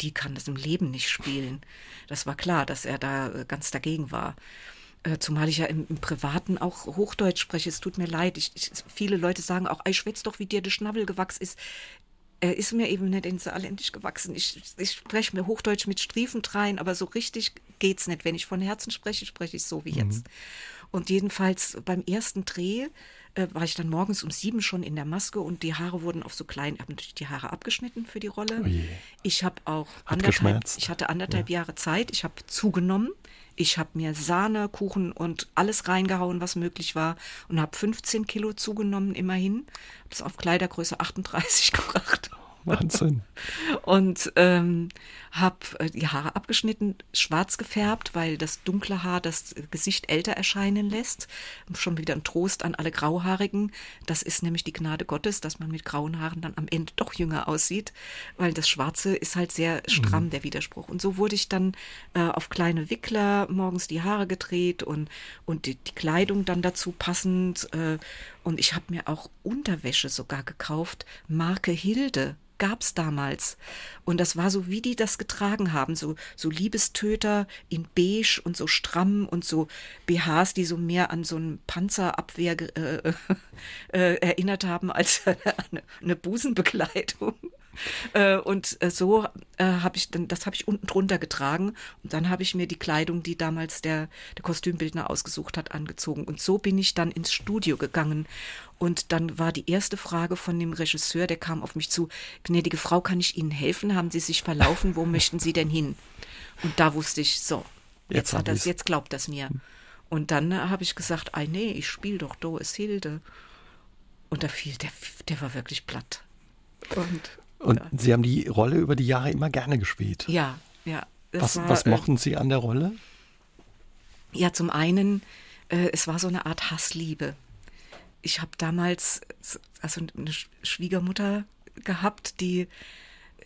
die kann das im Leben nicht spielen. Das war klar, dass er da äh, ganz dagegen war. Äh, zumal ich ja im, im, Privaten auch Hochdeutsch spreche. Es tut mir leid. Ich, ich, viele Leute sagen auch, ich schwätz doch, wie dir der Schnabel gewachsen ist. Er ist mir eben nicht in Saarländisch gewachsen. Ich, ich spreche mir Hochdeutsch mit Striefentreien, aber so richtig geht's nicht. Wenn ich von Herzen spreche, spreche ich so wie jetzt. Mhm. Und jedenfalls beim ersten Dreh äh, war ich dann morgens um sieben schon in der Maske und die Haare wurden auf so klein, ich habe natürlich die Haare abgeschnitten für die Rolle. Oh ich habe auch anderthalb, ich hatte anderthalb ja. Jahre Zeit, ich habe zugenommen. Ich habe mir Sahne, Kuchen und alles reingehauen, was möglich war und habe 15 Kilo zugenommen immerhin. Habe es auf Kleidergröße 38 gebracht. Wahnsinn. Und ähm, habe äh, die Haare abgeschnitten, schwarz gefärbt, weil das dunkle Haar das Gesicht älter erscheinen lässt. Schon wieder ein Trost an alle Grauhaarigen. Das ist nämlich die Gnade Gottes, dass man mit grauen Haaren dann am Ende doch jünger aussieht, weil das Schwarze ist halt sehr stramm, mhm. der Widerspruch. Und so wurde ich dann äh, auf kleine Wickler morgens die Haare gedreht und, und die, die Kleidung dann dazu passend. Äh, und ich habe mir auch Unterwäsche sogar gekauft, Marke Hilde gab's damals. Und das war so, wie die das getragen haben, so, so Liebestöter in beige und so stramm und so BHs, die so mehr an so ein Panzerabwehr äh, äh, erinnert haben als eine, eine Busenbekleidung. Äh, und äh, so äh, habe ich dann, das habe ich unten drunter getragen und dann habe ich mir die Kleidung, die damals der, der Kostümbildner ausgesucht hat, angezogen. Und so bin ich dann ins Studio gegangen. Und dann war die erste Frage von dem Regisseur, der kam auf mich zu, gnädige Frau, kann ich Ihnen helfen? Haben Sie sich verlaufen? Wo möchten Sie denn hin? Und da wusste ich, so, jetzt, jetzt hat das, jetzt glaubt das mir. Und dann habe ich gesagt, ei nee, ich spiele doch Doris Hilde. Und da fiel, der, der war wirklich platt. Und und ja. Sie haben die Rolle über die Jahre immer gerne gespielt. Ja, ja. Was, war, was äh, mochten Sie an der Rolle? Ja, zum einen, äh, es war so eine Art Hassliebe. Ich habe damals also eine Schwiegermutter gehabt, die,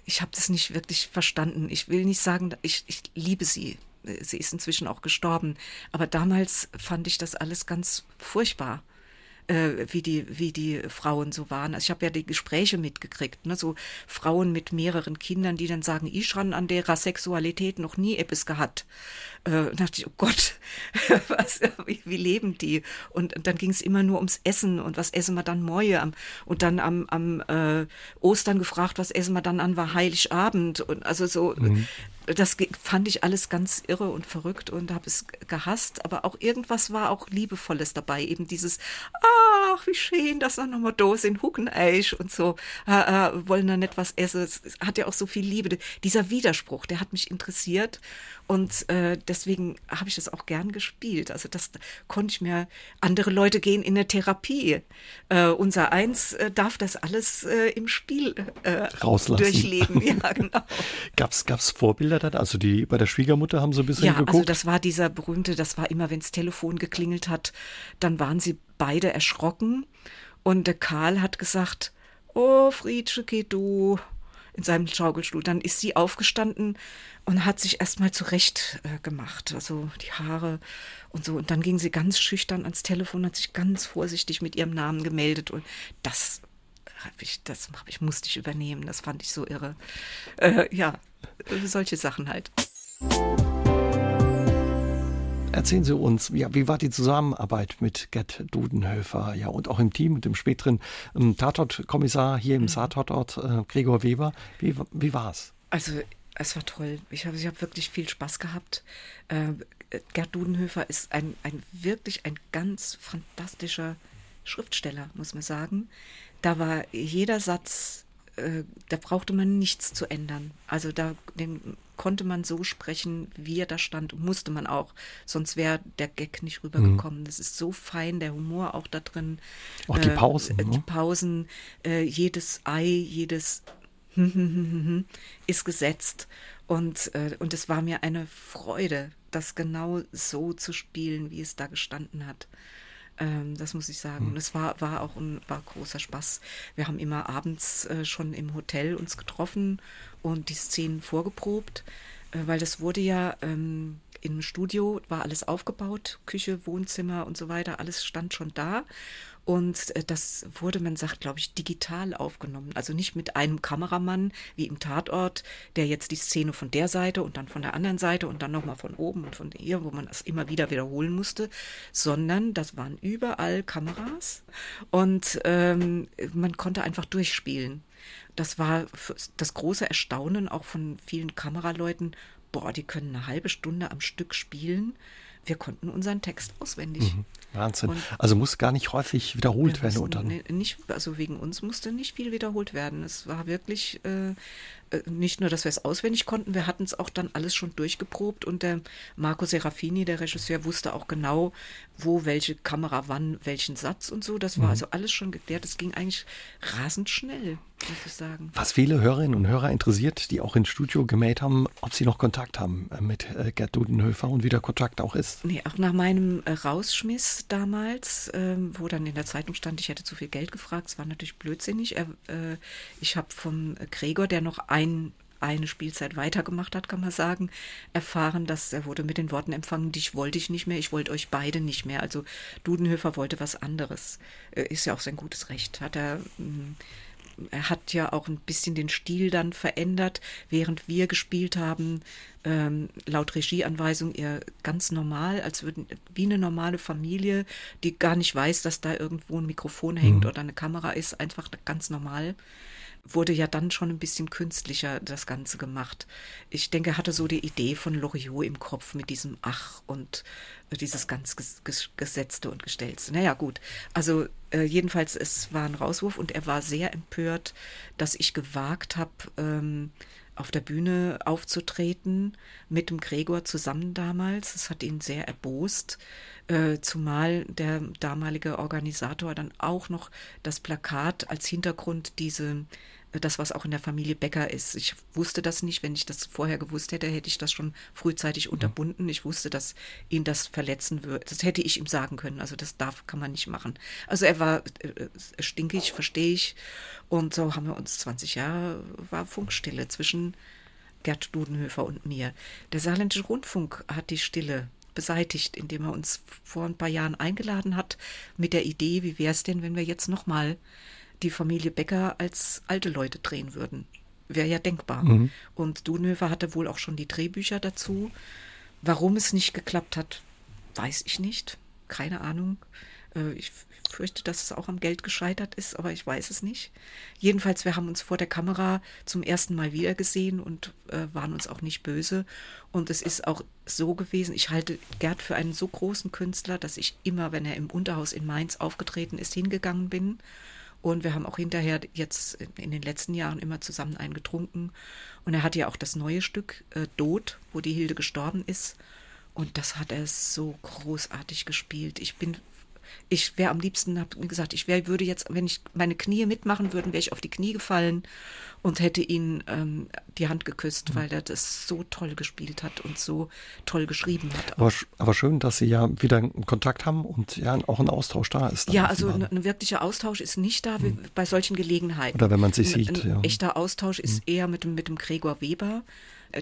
ich habe das nicht wirklich verstanden. Ich will nicht sagen, ich, ich liebe sie. Sie ist inzwischen auch gestorben. Aber damals fand ich das alles ganz furchtbar äh, wie die wie die Frauen so waren. Also ich habe ja die Gespräche mitgekriegt, ne, so Frauen mit mehreren Kindern, die dann sagen, ich schon an der Sexualität noch nie etwas gehabt. Äh, dachte ich, oh Gott, was, wie, wie leben die? Und, und dann ging es immer nur ums Essen und was essen wir dann Mäue und dann am, am äh, Ostern gefragt, was essen wir dann an war Heiligabend und also so mhm das fand ich alles ganz irre und verrückt und habe es gehasst, aber auch irgendwas war auch Liebevolles dabei, eben dieses, ach, wie schön, dass er nochmal da sind, Huckeneich und so, äh, äh, wollen da nicht was essen, es hat ja auch so viel Liebe. Dieser Widerspruch, der hat mich interessiert und äh, deswegen habe ich das auch gern gespielt. Also das konnte ich mir, andere Leute gehen in eine Therapie. Äh, unser Eins äh, darf das alles äh, im Spiel Rauslassen. durchleben. Ja, genau. gab's, gab's Vorbilder dann? Also die bei der Schwiegermutter haben so ein bisschen ja, geguckt? Ja, also das war dieser berühmte, das war immer, wenn das Telefon geklingelt hat, dann waren sie beide erschrocken und der Karl hat gesagt, oh Friedrich, geh du in seinem Schaukelstuhl. Dann ist sie aufgestanden und hat sich erstmal zurecht äh, gemacht, also die Haare und so. Und dann ging sie ganz schüchtern ans Telefon, hat sich ganz vorsichtig mit ihrem Namen gemeldet und das habe ich, das hab ich, musste ich übernehmen. Das fand ich so irre. Äh, ja, solche Sachen halt. Erzählen Sie uns, ja, wie war die Zusammenarbeit mit Gerd Dudenhöfer ja, und auch im Team mit dem späteren ähm, Tatort-Kommissar hier im mhm. Saartatort, äh, Gregor Weber? Wie, wie war es? Also es war toll. Ich habe ich hab wirklich viel Spaß gehabt. Äh, Gerd Dudenhöfer ist ein, ein wirklich ein ganz fantastischer Schriftsteller, muss man sagen. Da war jeder Satz, äh, da brauchte man nichts zu ändern. Also da den konnte man so sprechen, wie er da stand, musste man auch, sonst wäre der Gag nicht rübergekommen. Mhm. Das ist so fein, der Humor auch da drin. Auch die Pausen. Äh, die ne? Pausen, äh, jedes Ei, jedes ist gesetzt. Und, äh, und es war mir eine Freude, das genau so zu spielen, wie es da gestanden hat. Ähm, das muss ich sagen. Mhm. Es war, war auch ein war großer Spaß. Wir haben immer abends äh, schon im Hotel uns getroffen und die Szenen vorgeprobt, äh, weil das wurde ja ähm, im Studio, war alles aufgebaut, Küche, Wohnzimmer und so weiter, alles stand schon da. Und äh, das wurde, man sagt, glaube ich, digital aufgenommen. Also nicht mit einem Kameramann wie im Tatort, der jetzt die Szene von der Seite und dann von der anderen Seite und dann nochmal von oben und von hier, wo man das immer wieder wiederholen musste, sondern das waren überall Kameras und ähm, man konnte einfach durchspielen. Das war das große Erstaunen auch von vielen Kameraleuten. Boah, die können eine halbe Stunde am Stück spielen wir konnten unseren Text auswendig. Mhm. Wahnsinn. Und also muss gar nicht häufig wiederholt werden, oder? Nicht, also wegen uns musste nicht viel wiederholt werden. Es war wirklich äh, äh, nicht nur, dass wir es auswendig konnten, wir hatten es auch dann alles schon durchgeprobt und der Marco Serafini, der Regisseur, wusste auch genau, wo welche Kamera wann welchen Satz und so. Das war mhm. also alles schon geklärt. Es ging eigentlich rasend schnell, muss ich sagen. Was viele Hörerinnen und Hörer interessiert, die auch ins Studio gemäht haben, ob sie noch Kontakt haben äh, mit äh, Gerd Dudenhöfer und wie der Kontakt auch ist. Nee, auch nach meinem Rausschmiss damals, ähm, wo dann in der Zeitung stand, ich hätte zu viel Geld gefragt, es war natürlich blödsinnig. ich habe vom Gregor, der noch ein, eine Spielzeit weitergemacht hat, kann man sagen, erfahren, dass er wurde mit den Worten empfangen, dich wollte ich nicht mehr, ich wollte euch beide nicht mehr. Also Dudenhöfer wollte was anderes. Äh, ist ja auch sein gutes Recht. Hat er, mm, er hat ja auch ein bisschen den Stil dann verändert, während wir gespielt haben, ähm, laut Regieanweisung eher ganz normal, als würden wie eine normale Familie, die gar nicht weiß, dass da irgendwo ein Mikrofon hängt mhm. oder eine Kamera ist, einfach ganz normal wurde ja dann schon ein bisschen künstlicher das Ganze gemacht. Ich denke, er hatte so die Idee von Loriot im Kopf mit diesem Ach und dieses ganz Gesetzte und Gestellte. Naja, gut. Also äh, jedenfalls, es war ein Rauswurf und er war sehr empört, dass ich gewagt habe, ähm, auf der Bühne aufzutreten mit dem Gregor zusammen damals. Es hat ihn sehr erbost, äh, zumal der damalige Organisator dann auch noch das Plakat als Hintergrund diese das, was auch in der Familie Becker ist. Ich wusste das nicht. Wenn ich das vorher gewusst hätte, hätte ich das schon frühzeitig mhm. unterbunden. Ich wusste, dass ihn das verletzen würde. Das hätte ich ihm sagen können. Also das darf, kann man nicht machen. Also er war äh, stinkig, verstehe ich. Und so haben wir uns 20 Jahre, war Funkstille zwischen Gerd Dudenhöfer und mir. Der Saarländische Rundfunk hat die Stille beseitigt, indem er uns vor ein paar Jahren eingeladen hat mit der Idee, wie wäre es denn, wenn wir jetzt nochmal die Familie Becker als alte Leute drehen würden. Wäre ja denkbar. Mhm. Und Dunhöfer hatte wohl auch schon die Drehbücher dazu. Warum es nicht geklappt hat, weiß ich nicht. Keine Ahnung. Äh, ich fürchte, dass es auch am Geld gescheitert ist, aber ich weiß es nicht. Jedenfalls, wir haben uns vor der Kamera zum ersten Mal wiedergesehen und äh, waren uns auch nicht böse. Und es ist auch so gewesen, ich halte Gerd für einen so großen Künstler, dass ich immer, wenn er im Unterhaus in Mainz aufgetreten ist, hingegangen bin und wir haben auch hinterher jetzt in den letzten Jahren immer zusammen einen getrunken. Und er hatte ja auch das neue Stück äh, Dod, wo die Hilde gestorben ist. Und das hat er so großartig gespielt. Ich bin ich wäre am liebsten, habe gesagt, ich wär, würde jetzt, wenn ich meine Knie mitmachen würden, wäre ich auf die Knie gefallen und hätte ihn ähm, die Hand geküsst, weil er das so toll gespielt hat und so toll geschrieben hat. Aber, aber, schön, dass Sie ja wieder einen Kontakt haben und ja auch ein Austausch da ist. Ja, also ein, ein, wirklicher Austausch ist nicht da hm. bei solchen Gelegenheiten. Oder wenn man sich sieht. Ein, ein ja. echter Austausch ist hm. eher mit, mit dem Gregor Weber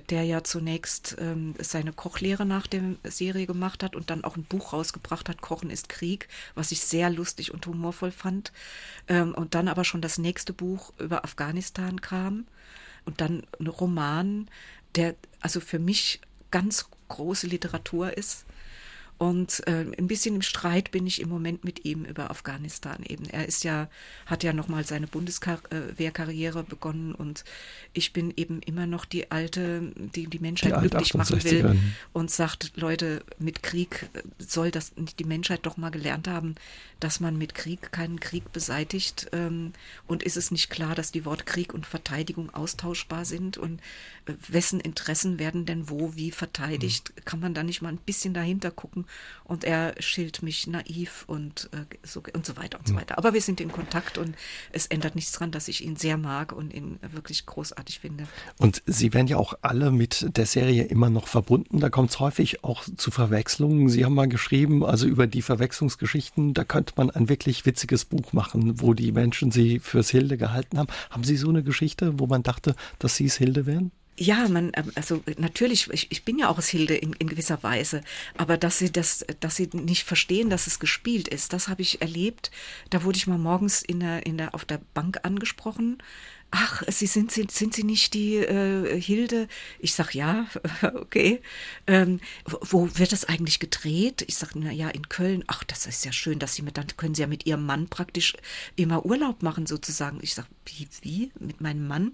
der ja zunächst ähm, seine Kochlehre nach der Serie gemacht hat und dann auch ein Buch rausgebracht hat, Kochen ist Krieg, was ich sehr lustig und humorvoll fand. Ähm, und dann aber schon das nächste Buch über Afghanistan kam und dann ein Roman, der also für mich ganz große Literatur ist. Und äh, ein bisschen im Streit bin ich im Moment mit ihm über Afghanistan eben. Er ist ja, hat ja nochmal seine Bundeswehrkarriere begonnen und ich bin eben immer noch die alte, die die Menschheit die glücklich machen will und sagt, Leute, mit Krieg soll das die Menschheit doch mal gelernt haben, dass man mit Krieg keinen Krieg beseitigt. Ähm, und ist es nicht klar, dass die Worte Krieg und Verteidigung austauschbar sind? Und äh, wessen Interessen werden denn wo wie verteidigt? Mhm. Kann man da nicht mal ein bisschen dahinter gucken? Und er schilt mich naiv und, äh, so, und so weiter und so weiter. Aber wir sind in Kontakt und es ändert nichts daran, dass ich ihn sehr mag und ihn wirklich großartig finde. Und Sie werden ja auch alle mit der Serie immer noch verbunden. Da kommt es häufig auch zu Verwechslungen. Sie haben mal geschrieben, also über die Verwechslungsgeschichten, da könnte man ein wirklich witziges Buch machen, wo die Menschen sie fürs Hilde gehalten haben. Haben Sie so eine Geschichte, wo man dachte, dass Sie es Hilde wären? Ja, man, ähm, also natürlich, ich, ich bin ja auch als Hilde in, in gewisser Weise, aber dass sie das, dass sie nicht verstehen, dass es gespielt ist, das habe ich erlebt. Da wurde ich mal morgens in der, in der, auf der Bank angesprochen ach, Sie sind, sind, sind Sie nicht die äh, Hilde? Ich sag ja, okay. Ähm, wo wird das eigentlich gedreht? Ich sag, na ja, in Köln. Ach, das ist ja schön, dass Sie mit, dann können Sie ja mit Ihrem Mann praktisch immer Urlaub machen sozusagen. Ich sag, wie, wie? Mit meinem Mann?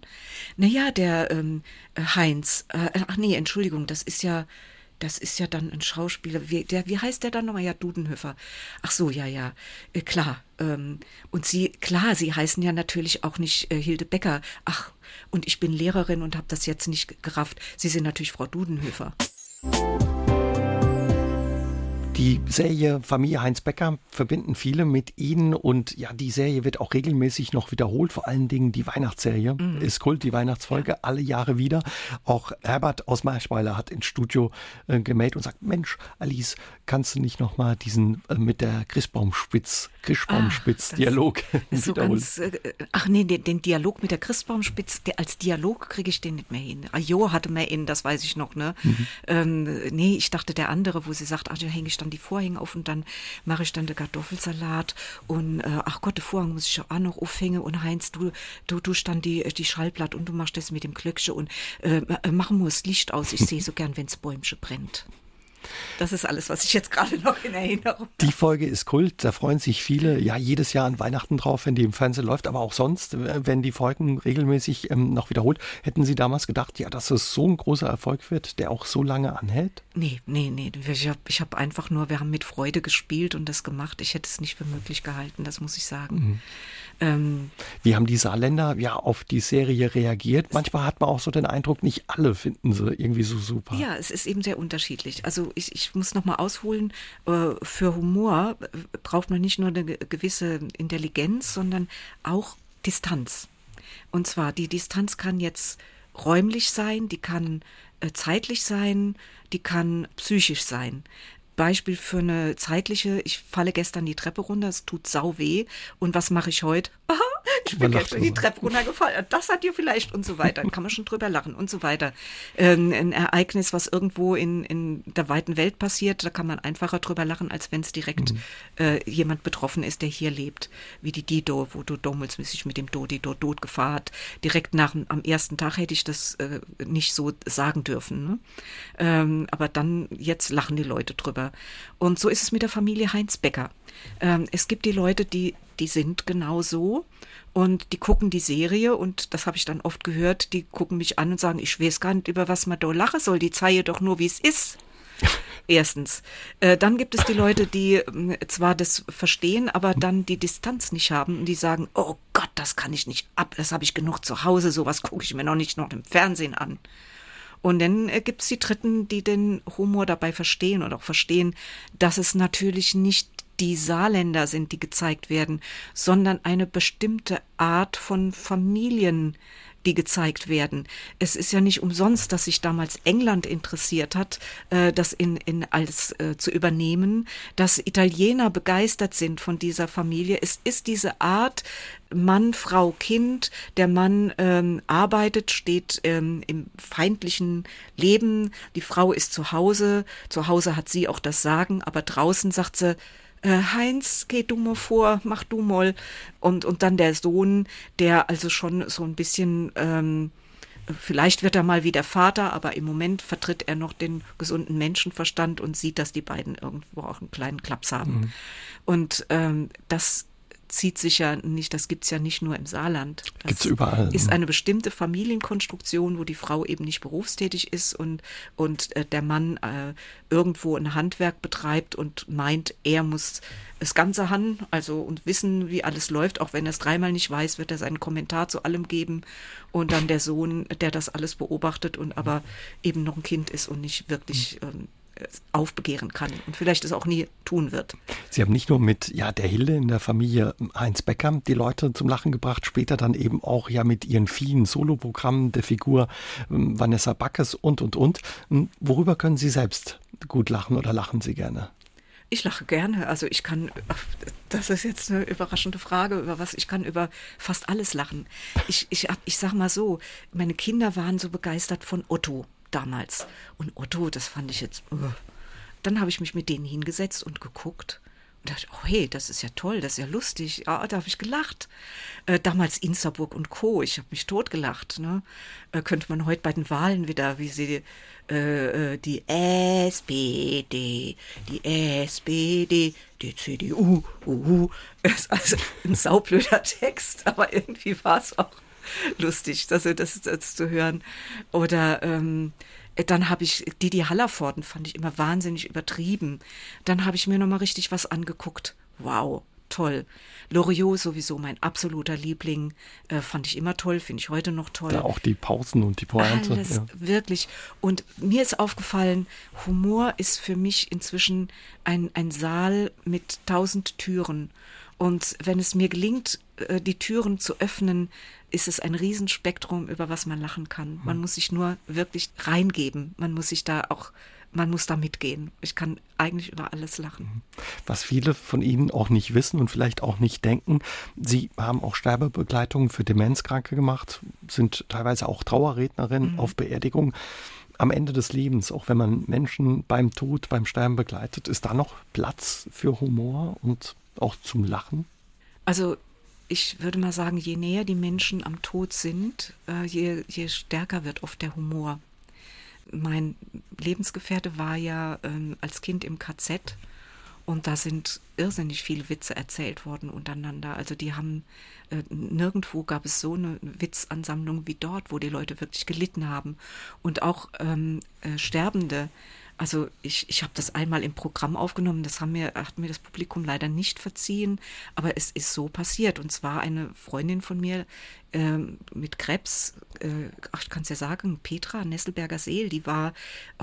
Na ja, der ähm, Heinz. Äh, ach nee, Entschuldigung, das ist ja das ist ja dann ein Schauspieler. Wie, der, wie heißt der dann nochmal? Ja, Dudenhöfer. Ach so, ja, ja, äh, klar. Ähm, und Sie, klar, Sie heißen ja natürlich auch nicht äh, Hilde Becker. Ach, und ich bin Lehrerin und habe das jetzt nicht gerafft. Sie sind natürlich Frau Dudenhöfer. Die Serie Familie Heinz Becker verbinden viele mit Ihnen und ja, die Serie wird auch regelmäßig noch wiederholt. Vor allen Dingen die Weihnachtsserie mhm. ist Kult, die Weihnachtsfolge, ja. alle Jahre wieder. Auch Herbert aus Maischweiler hat ins Studio äh, gemeldet und sagt, Mensch, Alice, kannst du nicht noch mal diesen äh, mit der Christbaumspitz, Christbaumspitz-Dialog wiederholen? So äh, ach nee, den, den, Dialog mit der Christbaumspitz, der, als Dialog kriege ich den nicht mehr hin. Jo hatte mehr in, das weiß ich noch, ne? Mhm. Ähm, nee, ich dachte der andere, wo sie sagt, ach, da hänge ich dann die Vorhänge auf und dann mache ich dann den Kartoffelsalat und äh, ach Gott, der Vorhang muss ich auch noch aufhängen und Heinz, du, du, du stand die, die Schallplatte und du machst das mit dem Glöckchen und äh, machen wir das Licht aus. Ich sehe so gern, wenn das Bäumchen brennt. Das ist alles, was ich jetzt gerade noch in Erinnerung habe. Die Folge ist Kult, da freuen sich viele ja jedes Jahr an Weihnachten drauf, wenn die im Fernsehen läuft, aber auch sonst, äh, wenn die Folgen regelmäßig ähm, noch wiederholt. Hätten Sie damals gedacht, ja, dass es so ein großer Erfolg wird, der auch so lange anhält? Nee, nee, nee. Ich habe ich hab einfach nur, wir haben mit Freude gespielt und das gemacht. Ich hätte es nicht für möglich gehalten, das muss ich sagen. Mhm. Ähm, Wie haben die Saarländer ja auf die Serie reagiert? Manchmal hat man auch so den Eindruck, nicht alle finden sie irgendwie so super. Ja, es ist eben sehr unterschiedlich. Also ich, ich muss nochmal ausholen, äh, für Humor äh, braucht man nicht nur eine gewisse Intelligenz, sondern auch Distanz. Und zwar, die Distanz kann jetzt räumlich sein, die kann äh, zeitlich sein, die kann psychisch sein. Beispiel für eine zeitliche, ich falle gestern die Treppe runter, es tut sau weh. Und was mache ich heute? Aha, ich bin gestern die Treppe runtergefallen. Das hat dir vielleicht und so weiter. Dann kann man schon drüber lachen und so weiter. Ähm, ein Ereignis, was irgendwo in, in der weiten Welt passiert, da kann man einfacher drüber lachen, als wenn es direkt mhm. äh, jemand betroffen ist, der hier lebt. Wie die Dido, wo du Dommelsmäßig mit dem Do, Dido, Dod Gefahr hat. Direkt nach am ersten Tag hätte ich das äh, nicht so sagen dürfen. Ne? Ähm, aber dann, jetzt lachen die Leute drüber. Und so ist es mit der Familie Heinz Becker. Ähm, es gibt die Leute, die, die sind genau so und die gucken die Serie und das habe ich dann oft gehört, die gucken mich an und sagen, ich weiß gar nicht, über was man da lachen soll, die zeige doch nur, wie es ist. Erstens. Äh, dann gibt es die Leute, die äh, zwar das verstehen, aber dann die Distanz nicht haben und die sagen, oh Gott, das kann ich nicht ab, das habe ich genug zu Hause, sowas gucke ich mir noch nicht noch im Fernsehen an. Und dann äh, gibt es die Dritten, die den Humor dabei verstehen und auch verstehen, dass es natürlich nicht die Saarländer sind, die gezeigt werden, sondern eine bestimmte Art von Familien, die gezeigt werden. Es ist ja nicht umsonst, dass sich damals England interessiert hat, äh, das in, in alles äh, zu übernehmen, dass Italiener begeistert sind von dieser Familie. Es ist diese Art Mann, Frau, Kind. Der Mann ähm, arbeitet, steht ähm, im feindlichen Leben. Die Frau ist zu Hause. Zu Hause hat sie auch das Sagen, aber draußen sagt sie, Heinz, geh du mal vor, mach du mal. Und, und dann der Sohn, der also schon so ein bisschen ähm, vielleicht wird er mal wie der Vater, aber im Moment vertritt er noch den gesunden Menschenverstand und sieht, dass die beiden irgendwo auch einen kleinen Klaps haben. Mhm. Und ähm, das zieht sich ja nicht, das gibt es ja nicht nur im Saarland. Gibt es überall. Ist ne? eine bestimmte Familienkonstruktion, wo die Frau eben nicht berufstätig ist und, und äh, der Mann äh, irgendwo ein Handwerk betreibt und meint, er muss das Ganze haben, also und wissen, wie alles läuft. Auch wenn er es dreimal nicht weiß, wird er seinen Kommentar zu allem geben. Und dann der Sohn, der das alles beobachtet und aber eben noch ein Kind ist und nicht wirklich ähm, aufbegehren kann und vielleicht es auch nie tun wird. Sie haben nicht nur mit ja, der Hilde in der Familie Heinz Becker die Leute zum Lachen gebracht, später dann eben auch ja mit ihren vielen Soloprogrammen der Figur ähm, Vanessa Backes und, und, und. Hm, worüber können Sie selbst gut lachen oder lachen Sie gerne? Ich lache gerne. Also ich kann, das ist jetzt eine überraschende Frage, über was ich kann über fast alles lachen. Ich, ich, ich sag mal so, meine Kinder waren so begeistert von Otto damals. Und Otto, das fand ich jetzt. Uh. Dann habe ich mich mit denen hingesetzt und geguckt und dachte, oh hey, das ist ja toll, das ist ja lustig. Ja, da habe ich gelacht. Äh, damals Insterburg und Co. Ich habe mich totgelacht. Ne? Äh, könnte man heute bei den Wahlen wieder, wie sie äh, äh die SPD, die SPD, die CDU, uh, ist also ein saublöder Text, aber irgendwie war es auch lustig, das, das, das zu hören. Oder ähm, dann habe ich Didi Hallervorden fand ich immer wahnsinnig übertrieben. Dann habe ich mir nochmal richtig was angeguckt. Wow, toll. Loriot sowieso mein absoluter Liebling, äh, fand ich immer toll, finde ich heute noch toll. Ja, auch die Pausen und die Pointe. Alles, ja. wirklich. Und mir ist aufgefallen, Humor ist für mich inzwischen ein, ein Saal mit tausend Türen. Und wenn es mir gelingt, äh, die Türen zu öffnen, ist es ein Riesenspektrum, über was man lachen kann. Man hm. muss sich nur wirklich reingeben. Man muss sich da auch, man muss da mitgehen. Ich kann eigentlich über alles lachen. Mhm. Was viele von Ihnen auch nicht wissen und vielleicht auch nicht denken, Sie haben auch Sterbebegleitungen für Demenzkranke gemacht, sind teilweise auch Trauerrednerin mhm. auf Beerdigungen. Am Ende des Lebens, auch wenn man Menschen beim Tod, beim Sterben begleitet, ist da noch Platz für Humor und auch zum Lachen? Also ich würde mal sagen, je näher die Menschen am Tod sind, äh, je, je stärker wird oft der Humor. Mein Lebensgefährte war ja ähm, als Kind im KZ und da sind irrsinnig viele Witze erzählt worden untereinander. Also die haben, äh, nirgendwo gab es so eine Witzansammlung wie dort, wo die Leute wirklich gelitten haben. Und auch ähm, äh, Sterbende also ich, ich habe das einmal im Programm aufgenommen, das haben mir, hat mir das Publikum leider nicht verziehen, aber es ist so passiert. Und zwar eine Freundin von mir ähm, mit Krebs, äh, ach, ich kann es ja sagen, Petra Nesselberger Seel, die war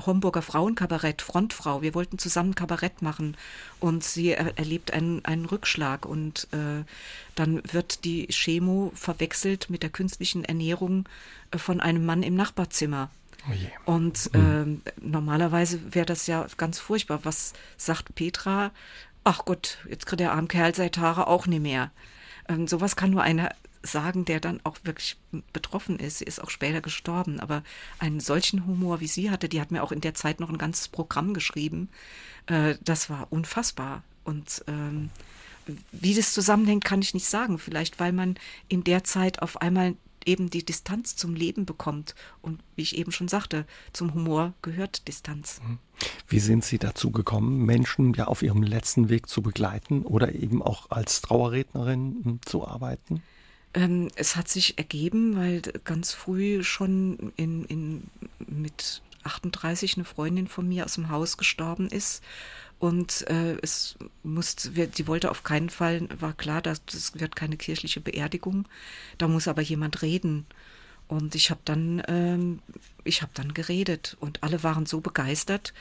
Homburger Frauenkabarett, Frontfrau. Wir wollten zusammen Kabarett machen und sie er, erlebt einen, einen Rückschlag und äh, dann wird die Chemo verwechselt mit der künstlichen Ernährung äh, von einem Mann im Nachbarzimmer. Oh und mhm. äh, normalerweise wäre das ja ganz furchtbar. Was sagt Petra? Ach Gott, jetzt kriegt der arme Kerl seit Haare auch nicht mehr. Ähm, sowas kann nur einer sagen, der dann auch wirklich betroffen ist. Sie ist auch später gestorben. Aber einen solchen Humor, wie sie hatte, die hat mir auch in der Zeit noch ein ganzes Programm geschrieben. Äh, das war unfassbar. Und ähm, wie das zusammenhängt, kann ich nicht sagen. Vielleicht, weil man in der Zeit auf einmal eben die Distanz zum Leben bekommt. Und wie ich eben schon sagte, zum Humor gehört Distanz. Mhm. Wie sind Sie dazu gekommen, Menschen ja auf ihrem letzten Weg zu begleiten oder eben auch als Trauerrednerin hm, zu arbeiten? Ähm, es hat sich ergeben, weil ganz früh schon in, in, mit 38 eine Freundin von mir aus dem Haus gestorben ist und äh, es musste, sie wollte auf keinen Fall, war klar, dass das wird keine kirchliche Beerdigung. Da muss aber jemand reden. Und ich habe dann, ähm, ich habe dann geredet und alle waren so begeistert,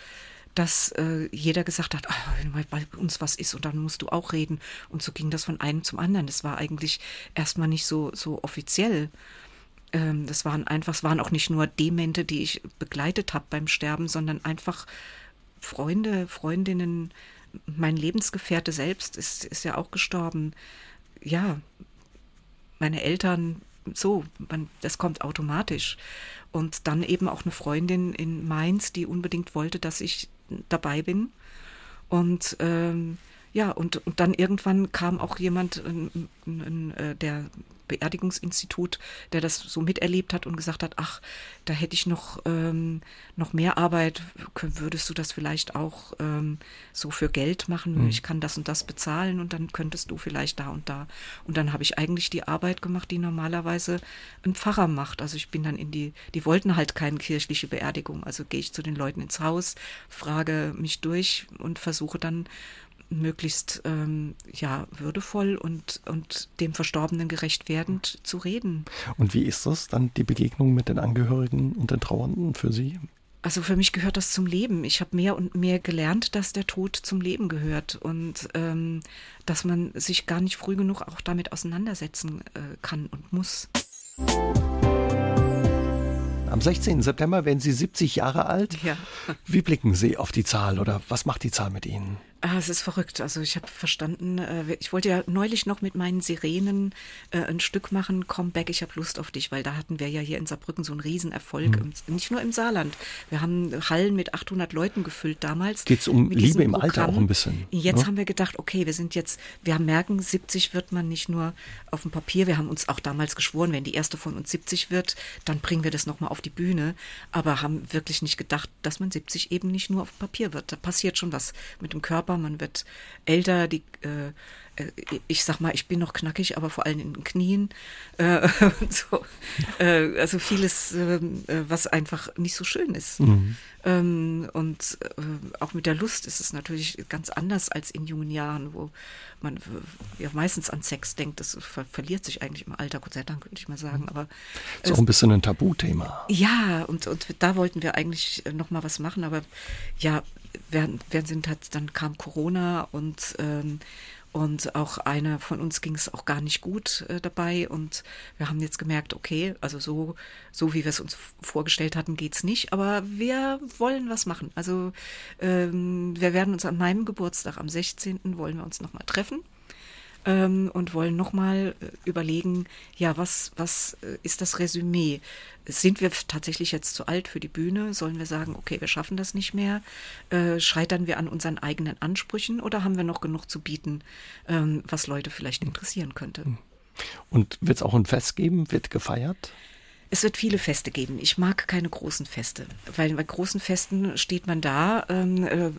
dass äh, jeder gesagt hat, oh, bei uns was ist und dann musst du auch reden. Und so ging das von einem zum anderen. Das war eigentlich erstmal nicht so, so offiziell. Ähm, das waren einfach, es waren auch nicht nur Demente, die ich begleitet habe beim Sterben, sondern einfach Freunde, Freundinnen, mein Lebensgefährte selbst ist, ist ja auch gestorben. Ja, meine Eltern, so, man, das kommt automatisch. Und dann eben auch eine Freundin in Mainz, die unbedingt wollte, dass ich dabei bin. Und ähm, ja, und, und dann irgendwann kam auch jemand, äh, der Beerdigungsinstitut, der das so miterlebt hat und gesagt hat, ach, da hätte ich noch, ähm, noch mehr Arbeit, würdest du das vielleicht auch ähm, so für Geld machen? Mhm. Ich kann das und das bezahlen und dann könntest du vielleicht da und da. Und dann habe ich eigentlich die Arbeit gemacht, die normalerweise ein Pfarrer macht. Also ich bin dann in die, die wollten halt keine kirchliche Beerdigung. Also gehe ich zu den Leuten ins Haus, frage mich durch und versuche dann möglichst ähm, ja würdevoll und und dem Verstorbenen gerecht werdend zu reden. Und wie ist das dann die Begegnung mit den Angehörigen und den Trauernden für Sie? Also für mich gehört das zum Leben. Ich habe mehr und mehr gelernt, dass der Tod zum Leben gehört und ähm, dass man sich gar nicht früh genug auch damit auseinandersetzen äh, kann und muss. Am 16. September werden Sie 70 Jahre alt. Ja. Wie blicken Sie auf die Zahl oder was macht die Zahl mit Ihnen? Ah, es ist verrückt. Also ich habe verstanden, äh, ich wollte ja neulich noch mit meinen Sirenen äh, ein Stück machen, Komm back, ich habe Lust auf dich, weil da hatten wir ja hier in Saarbrücken so einen Riesenerfolg, mhm. nicht nur im Saarland. Wir haben Hallen mit 800 Leuten gefüllt damals. Geht es um Liebe im Programm. Alter auch ein bisschen? Jetzt ne? haben wir gedacht, okay, wir sind jetzt, wir merken, 70 wird man nicht nur auf dem Papier, wir haben uns auch damals geschworen, wenn die erste von uns 70 wird, dann bringen wir das nochmal auf die Bühne, aber haben wirklich nicht gedacht, dass man 70 eben nicht nur auf dem Papier wird. Da passiert schon was mit dem Körper Körper, man wird älter, die äh, ich sag mal, ich bin noch knackig, aber vor allem in den Knien. Äh, so. äh, also vieles, ähm, äh, was einfach nicht so schön ist. Mhm. Ähm, und äh, auch mit der Lust ist es natürlich ganz anders als in jungen Jahren, wo man ja meistens an Sex denkt. Das ver verliert sich eigentlich im Alter, Gott sei Dank, würde ich mal sagen. Mhm. Aber ist auch ein bisschen ein Tabuthema. Ja, und, und da wollten wir eigentlich noch mal was machen, aber ja, während, während sind halt, dann kam Corona und ähm, und auch einer von uns ging es auch gar nicht gut äh, dabei. Und wir haben jetzt gemerkt, okay, also so, so wie wir es uns vorgestellt hatten, geht es nicht. Aber wir wollen was machen. Also ähm, wir werden uns an meinem Geburtstag am 16. wollen wir uns nochmal treffen ähm, und wollen nochmal äh, überlegen, ja, was, was äh, ist das Resümee? Sind wir tatsächlich jetzt zu alt für die Bühne? Sollen wir sagen, okay, wir schaffen das nicht mehr? Äh, scheitern wir an unseren eigenen Ansprüchen oder haben wir noch genug zu bieten, ähm, was Leute vielleicht interessieren könnte? Und wird es auch ein Fest geben? Wird gefeiert? Es wird viele Feste geben. Ich mag keine großen Feste, weil bei großen Festen steht man da, ähm, äh,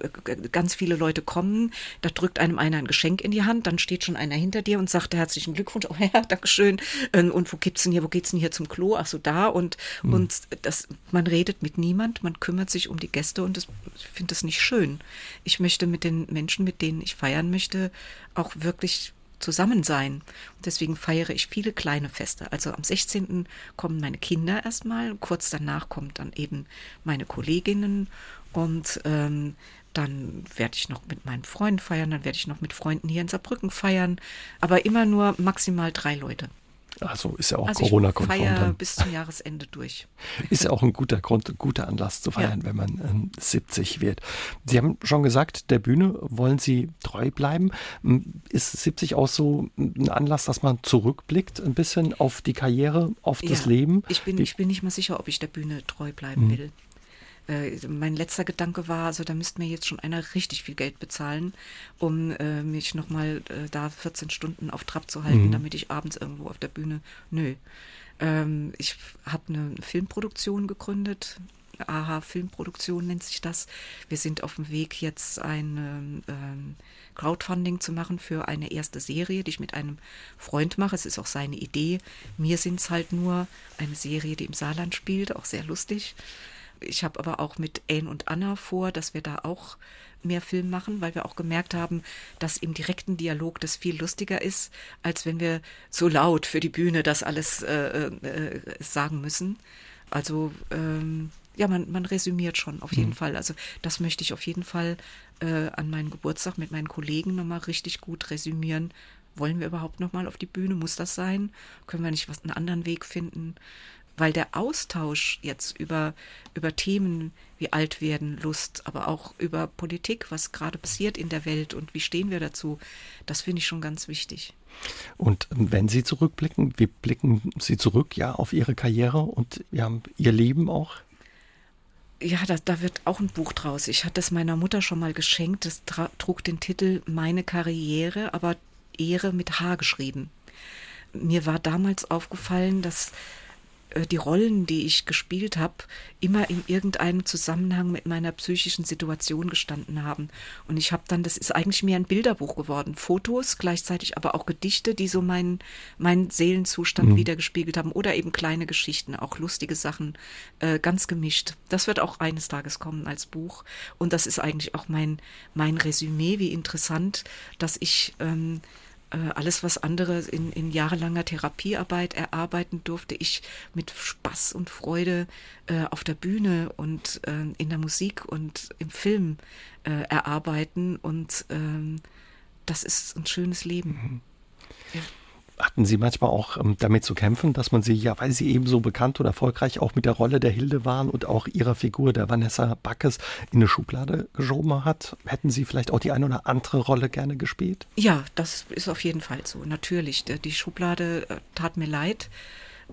ganz viele Leute kommen, da drückt einem einer ein Geschenk in die Hand, dann steht schon einer hinter dir und sagt herzlichen Glückwunsch, oh ja, Dankeschön. Ähm, und wo gibt's denn hier, wo geht's denn hier zum Klo? Ach so, da und mhm. und das, man redet mit niemand, man kümmert sich um die Gäste und das, ich finde das nicht schön. Ich möchte mit den Menschen, mit denen ich feiern möchte, auch wirklich zusammen sein. Und deswegen feiere ich viele kleine Feste. Also am 16. kommen meine Kinder erstmal, kurz danach kommt dann eben meine Kolleginnen und ähm, dann werde ich noch mit meinen Freunden feiern, dann werde ich noch mit Freunden hier in Saarbrücken feiern, aber immer nur maximal drei Leute. Also ist ja auch also Corona-konform. Feier bis zum Jahresende durch. Ist ja auch ein guter Grund, ein guter Anlass zu feiern, ja. wenn man ähm, 70 wird. Sie haben schon gesagt, der Bühne wollen Sie treu bleiben. Ist 70 auch so ein Anlass, dass man zurückblickt, ein bisschen auf die Karriere, auf das ja, Leben? Ich bin, ich bin nicht mal sicher, ob ich der Bühne treu bleiben mhm. will äh, mein letzter Gedanke war, also da müsste mir jetzt schon einer richtig viel Geld bezahlen, um äh, mich nochmal äh, da 14 Stunden auf Trab zu halten, mhm. damit ich abends irgendwo auf der Bühne. Nö. Ähm, ich habe eine Filmproduktion gegründet. AHA Filmproduktion nennt sich das. Wir sind auf dem Weg, jetzt ein ähm, Crowdfunding zu machen für eine erste Serie, die ich mit einem Freund mache. Es ist auch seine Idee. Mir sind es halt nur eine Serie, die im Saarland spielt, auch sehr lustig. Ich habe aber auch mit Anne und Anna vor, dass wir da auch mehr Film machen, weil wir auch gemerkt haben, dass im direkten Dialog das viel lustiger ist, als wenn wir so laut für die Bühne das alles äh, äh, sagen müssen. Also ähm, ja, man, man resümiert schon auf jeden mhm. Fall. Also das möchte ich auf jeden Fall äh, an meinen Geburtstag mit meinen Kollegen nochmal richtig gut resümieren. Wollen wir überhaupt nochmal auf die Bühne? Muss das sein? Können wir nicht was einen anderen Weg finden? Weil der Austausch jetzt über, über Themen wie Altwerden, Lust, aber auch über Politik, was gerade passiert in der Welt und wie stehen wir dazu, das finde ich schon ganz wichtig. Und wenn Sie zurückblicken, wie blicken Sie zurück ja auf Ihre Karriere und ja, Ihr Leben auch? Ja, da, da wird auch ein Buch draus. Ich hatte es meiner Mutter schon mal geschenkt. Das trug den Titel Meine Karriere, aber Ehre mit H geschrieben mir war damals aufgefallen, dass die Rollen, die ich gespielt habe, immer in irgendeinem Zusammenhang mit meiner psychischen Situation gestanden haben. Und ich habe dann, das ist eigentlich mehr ein Bilderbuch geworden, Fotos, gleichzeitig aber auch Gedichte, die so meinen mein Seelenzustand mhm. wiedergespiegelt haben oder eben kleine Geschichten, auch lustige Sachen, äh, ganz gemischt. Das wird auch eines Tages kommen als Buch. Und das ist eigentlich auch mein, mein Resümee, wie interessant, dass ich ähm, äh, alles, was andere in, in jahrelanger Therapiearbeit erarbeiten durfte, ich mit Spaß und Freude äh, auf der Bühne und äh, in der Musik und im Film äh, erarbeiten. Und ähm, das ist ein schönes Leben. Mhm. Ja. Hatten Sie manchmal auch ähm, damit zu kämpfen, dass man Sie, ja, weil Sie eben so bekannt und erfolgreich auch mit der Rolle der Hilde waren und auch Ihrer Figur, der Vanessa Backes, in eine Schublade geschoben hat? Hätten Sie vielleicht auch die eine oder andere Rolle gerne gespielt? Ja, das ist auf jeden Fall so. Natürlich. Die Schublade äh, tat mir leid.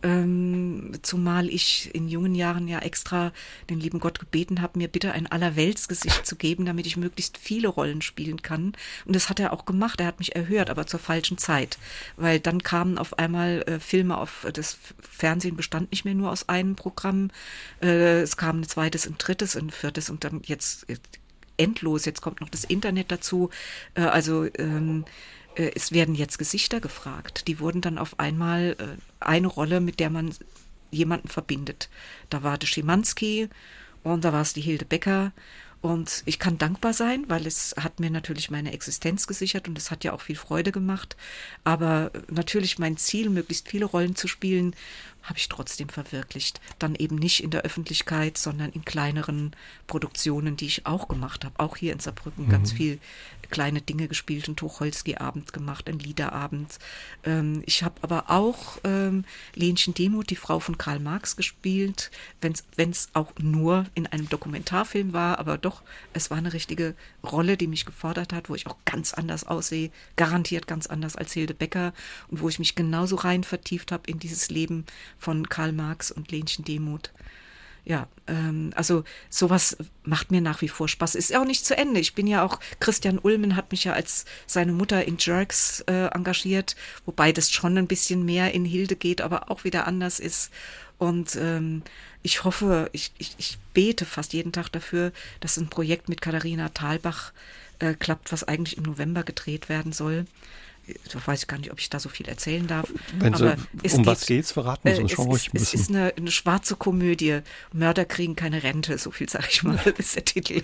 Ähm, zumal ich in jungen Jahren ja extra den lieben Gott gebeten habe, mir bitte ein Allerweltsgesicht zu geben, damit ich möglichst viele Rollen spielen kann. Und das hat er auch gemacht. Er hat mich erhört, aber zur falschen Zeit. Weil dann kamen auf einmal äh, Filme auf, das Fernsehen bestand nicht mehr nur aus einem Programm. Äh, es kam ein zweites, ein drittes, ein viertes und dann jetzt endlos. Jetzt kommt noch das Internet dazu. Äh, also ähm, äh, es werden jetzt Gesichter gefragt. Die wurden dann auf einmal äh, eine Rolle, mit der man jemanden verbindet. Da war der Schimanski und da war es die Hilde Becker. Und ich kann dankbar sein, weil es hat mir natürlich meine Existenz gesichert und es hat ja auch viel Freude gemacht. Aber natürlich mein Ziel, möglichst viele Rollen zu spielen, habe ich trotzdem verwirklicht. Dann eben nicht in der Öffentlichkeit, sondern in kleineren Produktionen, die ich auch gemacht habe. Auch hier in Saarbrücken mhm. ganz viel kleine Dinge gespielt, einen Tucholsky-Abend gemacht, einen Liederabend. Ähm, ich habe aber auch ähm, Lenchen Demuth, die Frau von Karl Marx, gespielt, wenn es auch nur in einem Dokumentarfilm war, aber doch, es war eine richtige Rolle, die mich gefordert hat, wo ich auch ganz anders aussehe, garantiert ganz anders als Hilde Becker und wo ich mich genauso rein vertieft habe in dieses Leben von Karl Marx und Lenchen Demuth ja, ähm, also sowas macht mir nach wie vor Spaß. Ist ja auch nicht zu Ende. Ich bin ja auch, Christian Ulmen hat mich ja als seine Mutter in Jerks äh, engagiert, wobei das schon ein bisschen mehr in Hilde geht, aber auch wieder anders ist. Und ähm, ich hoffe, ich, ich, ich bete fast jeden Tag dafür, dass ein Projekt mit Katharina Thalbach äh, klappt, was eigentlich im November gedreht werden soll ich weiß gar nicht, ob ich da so viel erzählen darf. Wenn Sie, um geht, was geht's, verraten Sie uns schon ruhig ein bisschen. Es ist eine, eine, schwarze Komödie. Mörder kriegen keine Rente, so viel sage ich mal, ist der Titel.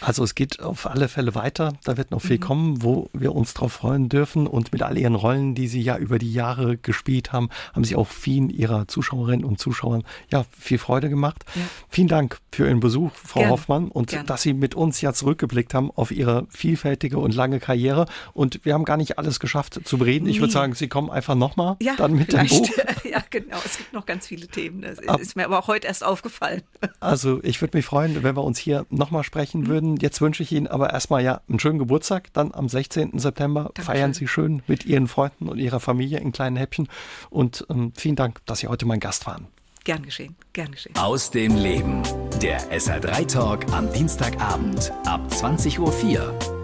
Also es geht auf alle Fälle weiter. Da wird noch viel mhm. kommen, wo wir uns drauf freuen dürfen. Und mit all Ihren Rollen, die Sie ja über die Jahre gespielt haben, haben Sie auch vielen Ihrer Zuschauerinnen und Zuschauern ja viel Freude gemacht. Ja. Vielen Dank für Ihren Besuch, Frau Gerne. Hoffmann, und Gerne. dass Sie mit uns ja zurückgeblickt haben auf Ihre vielfältige und lange Karriere. Und wir haben gar nicht alles geschafft zu bereden. Ich würde sagen, Sie kommen einfach nochmal ja, dann mit vielleicht. dem Buch. Ja, genau. Es gibt noch ganz viele Themen. Das ist mir aber auch heute erst aufgefallen. Also ich würde mich freuen, wenn wir uns hier nochmal sprechen mhm. würden. Jetzt wünsche ich Ihnen aber erstmal ja einen schönen Geburtstag. Dann am 16. September Dankeschön. feiern Sie schön mit Ihren Freunden und Ihrer Familie in kleinen Häppchen. Und ähm, vielen Dank, dass Sie heute mein Gast waren. Gern geschehen, gern geschehen. Aus dem Leben. Der SR3 Talk am Dienstagabend ab 20.04 Uhr.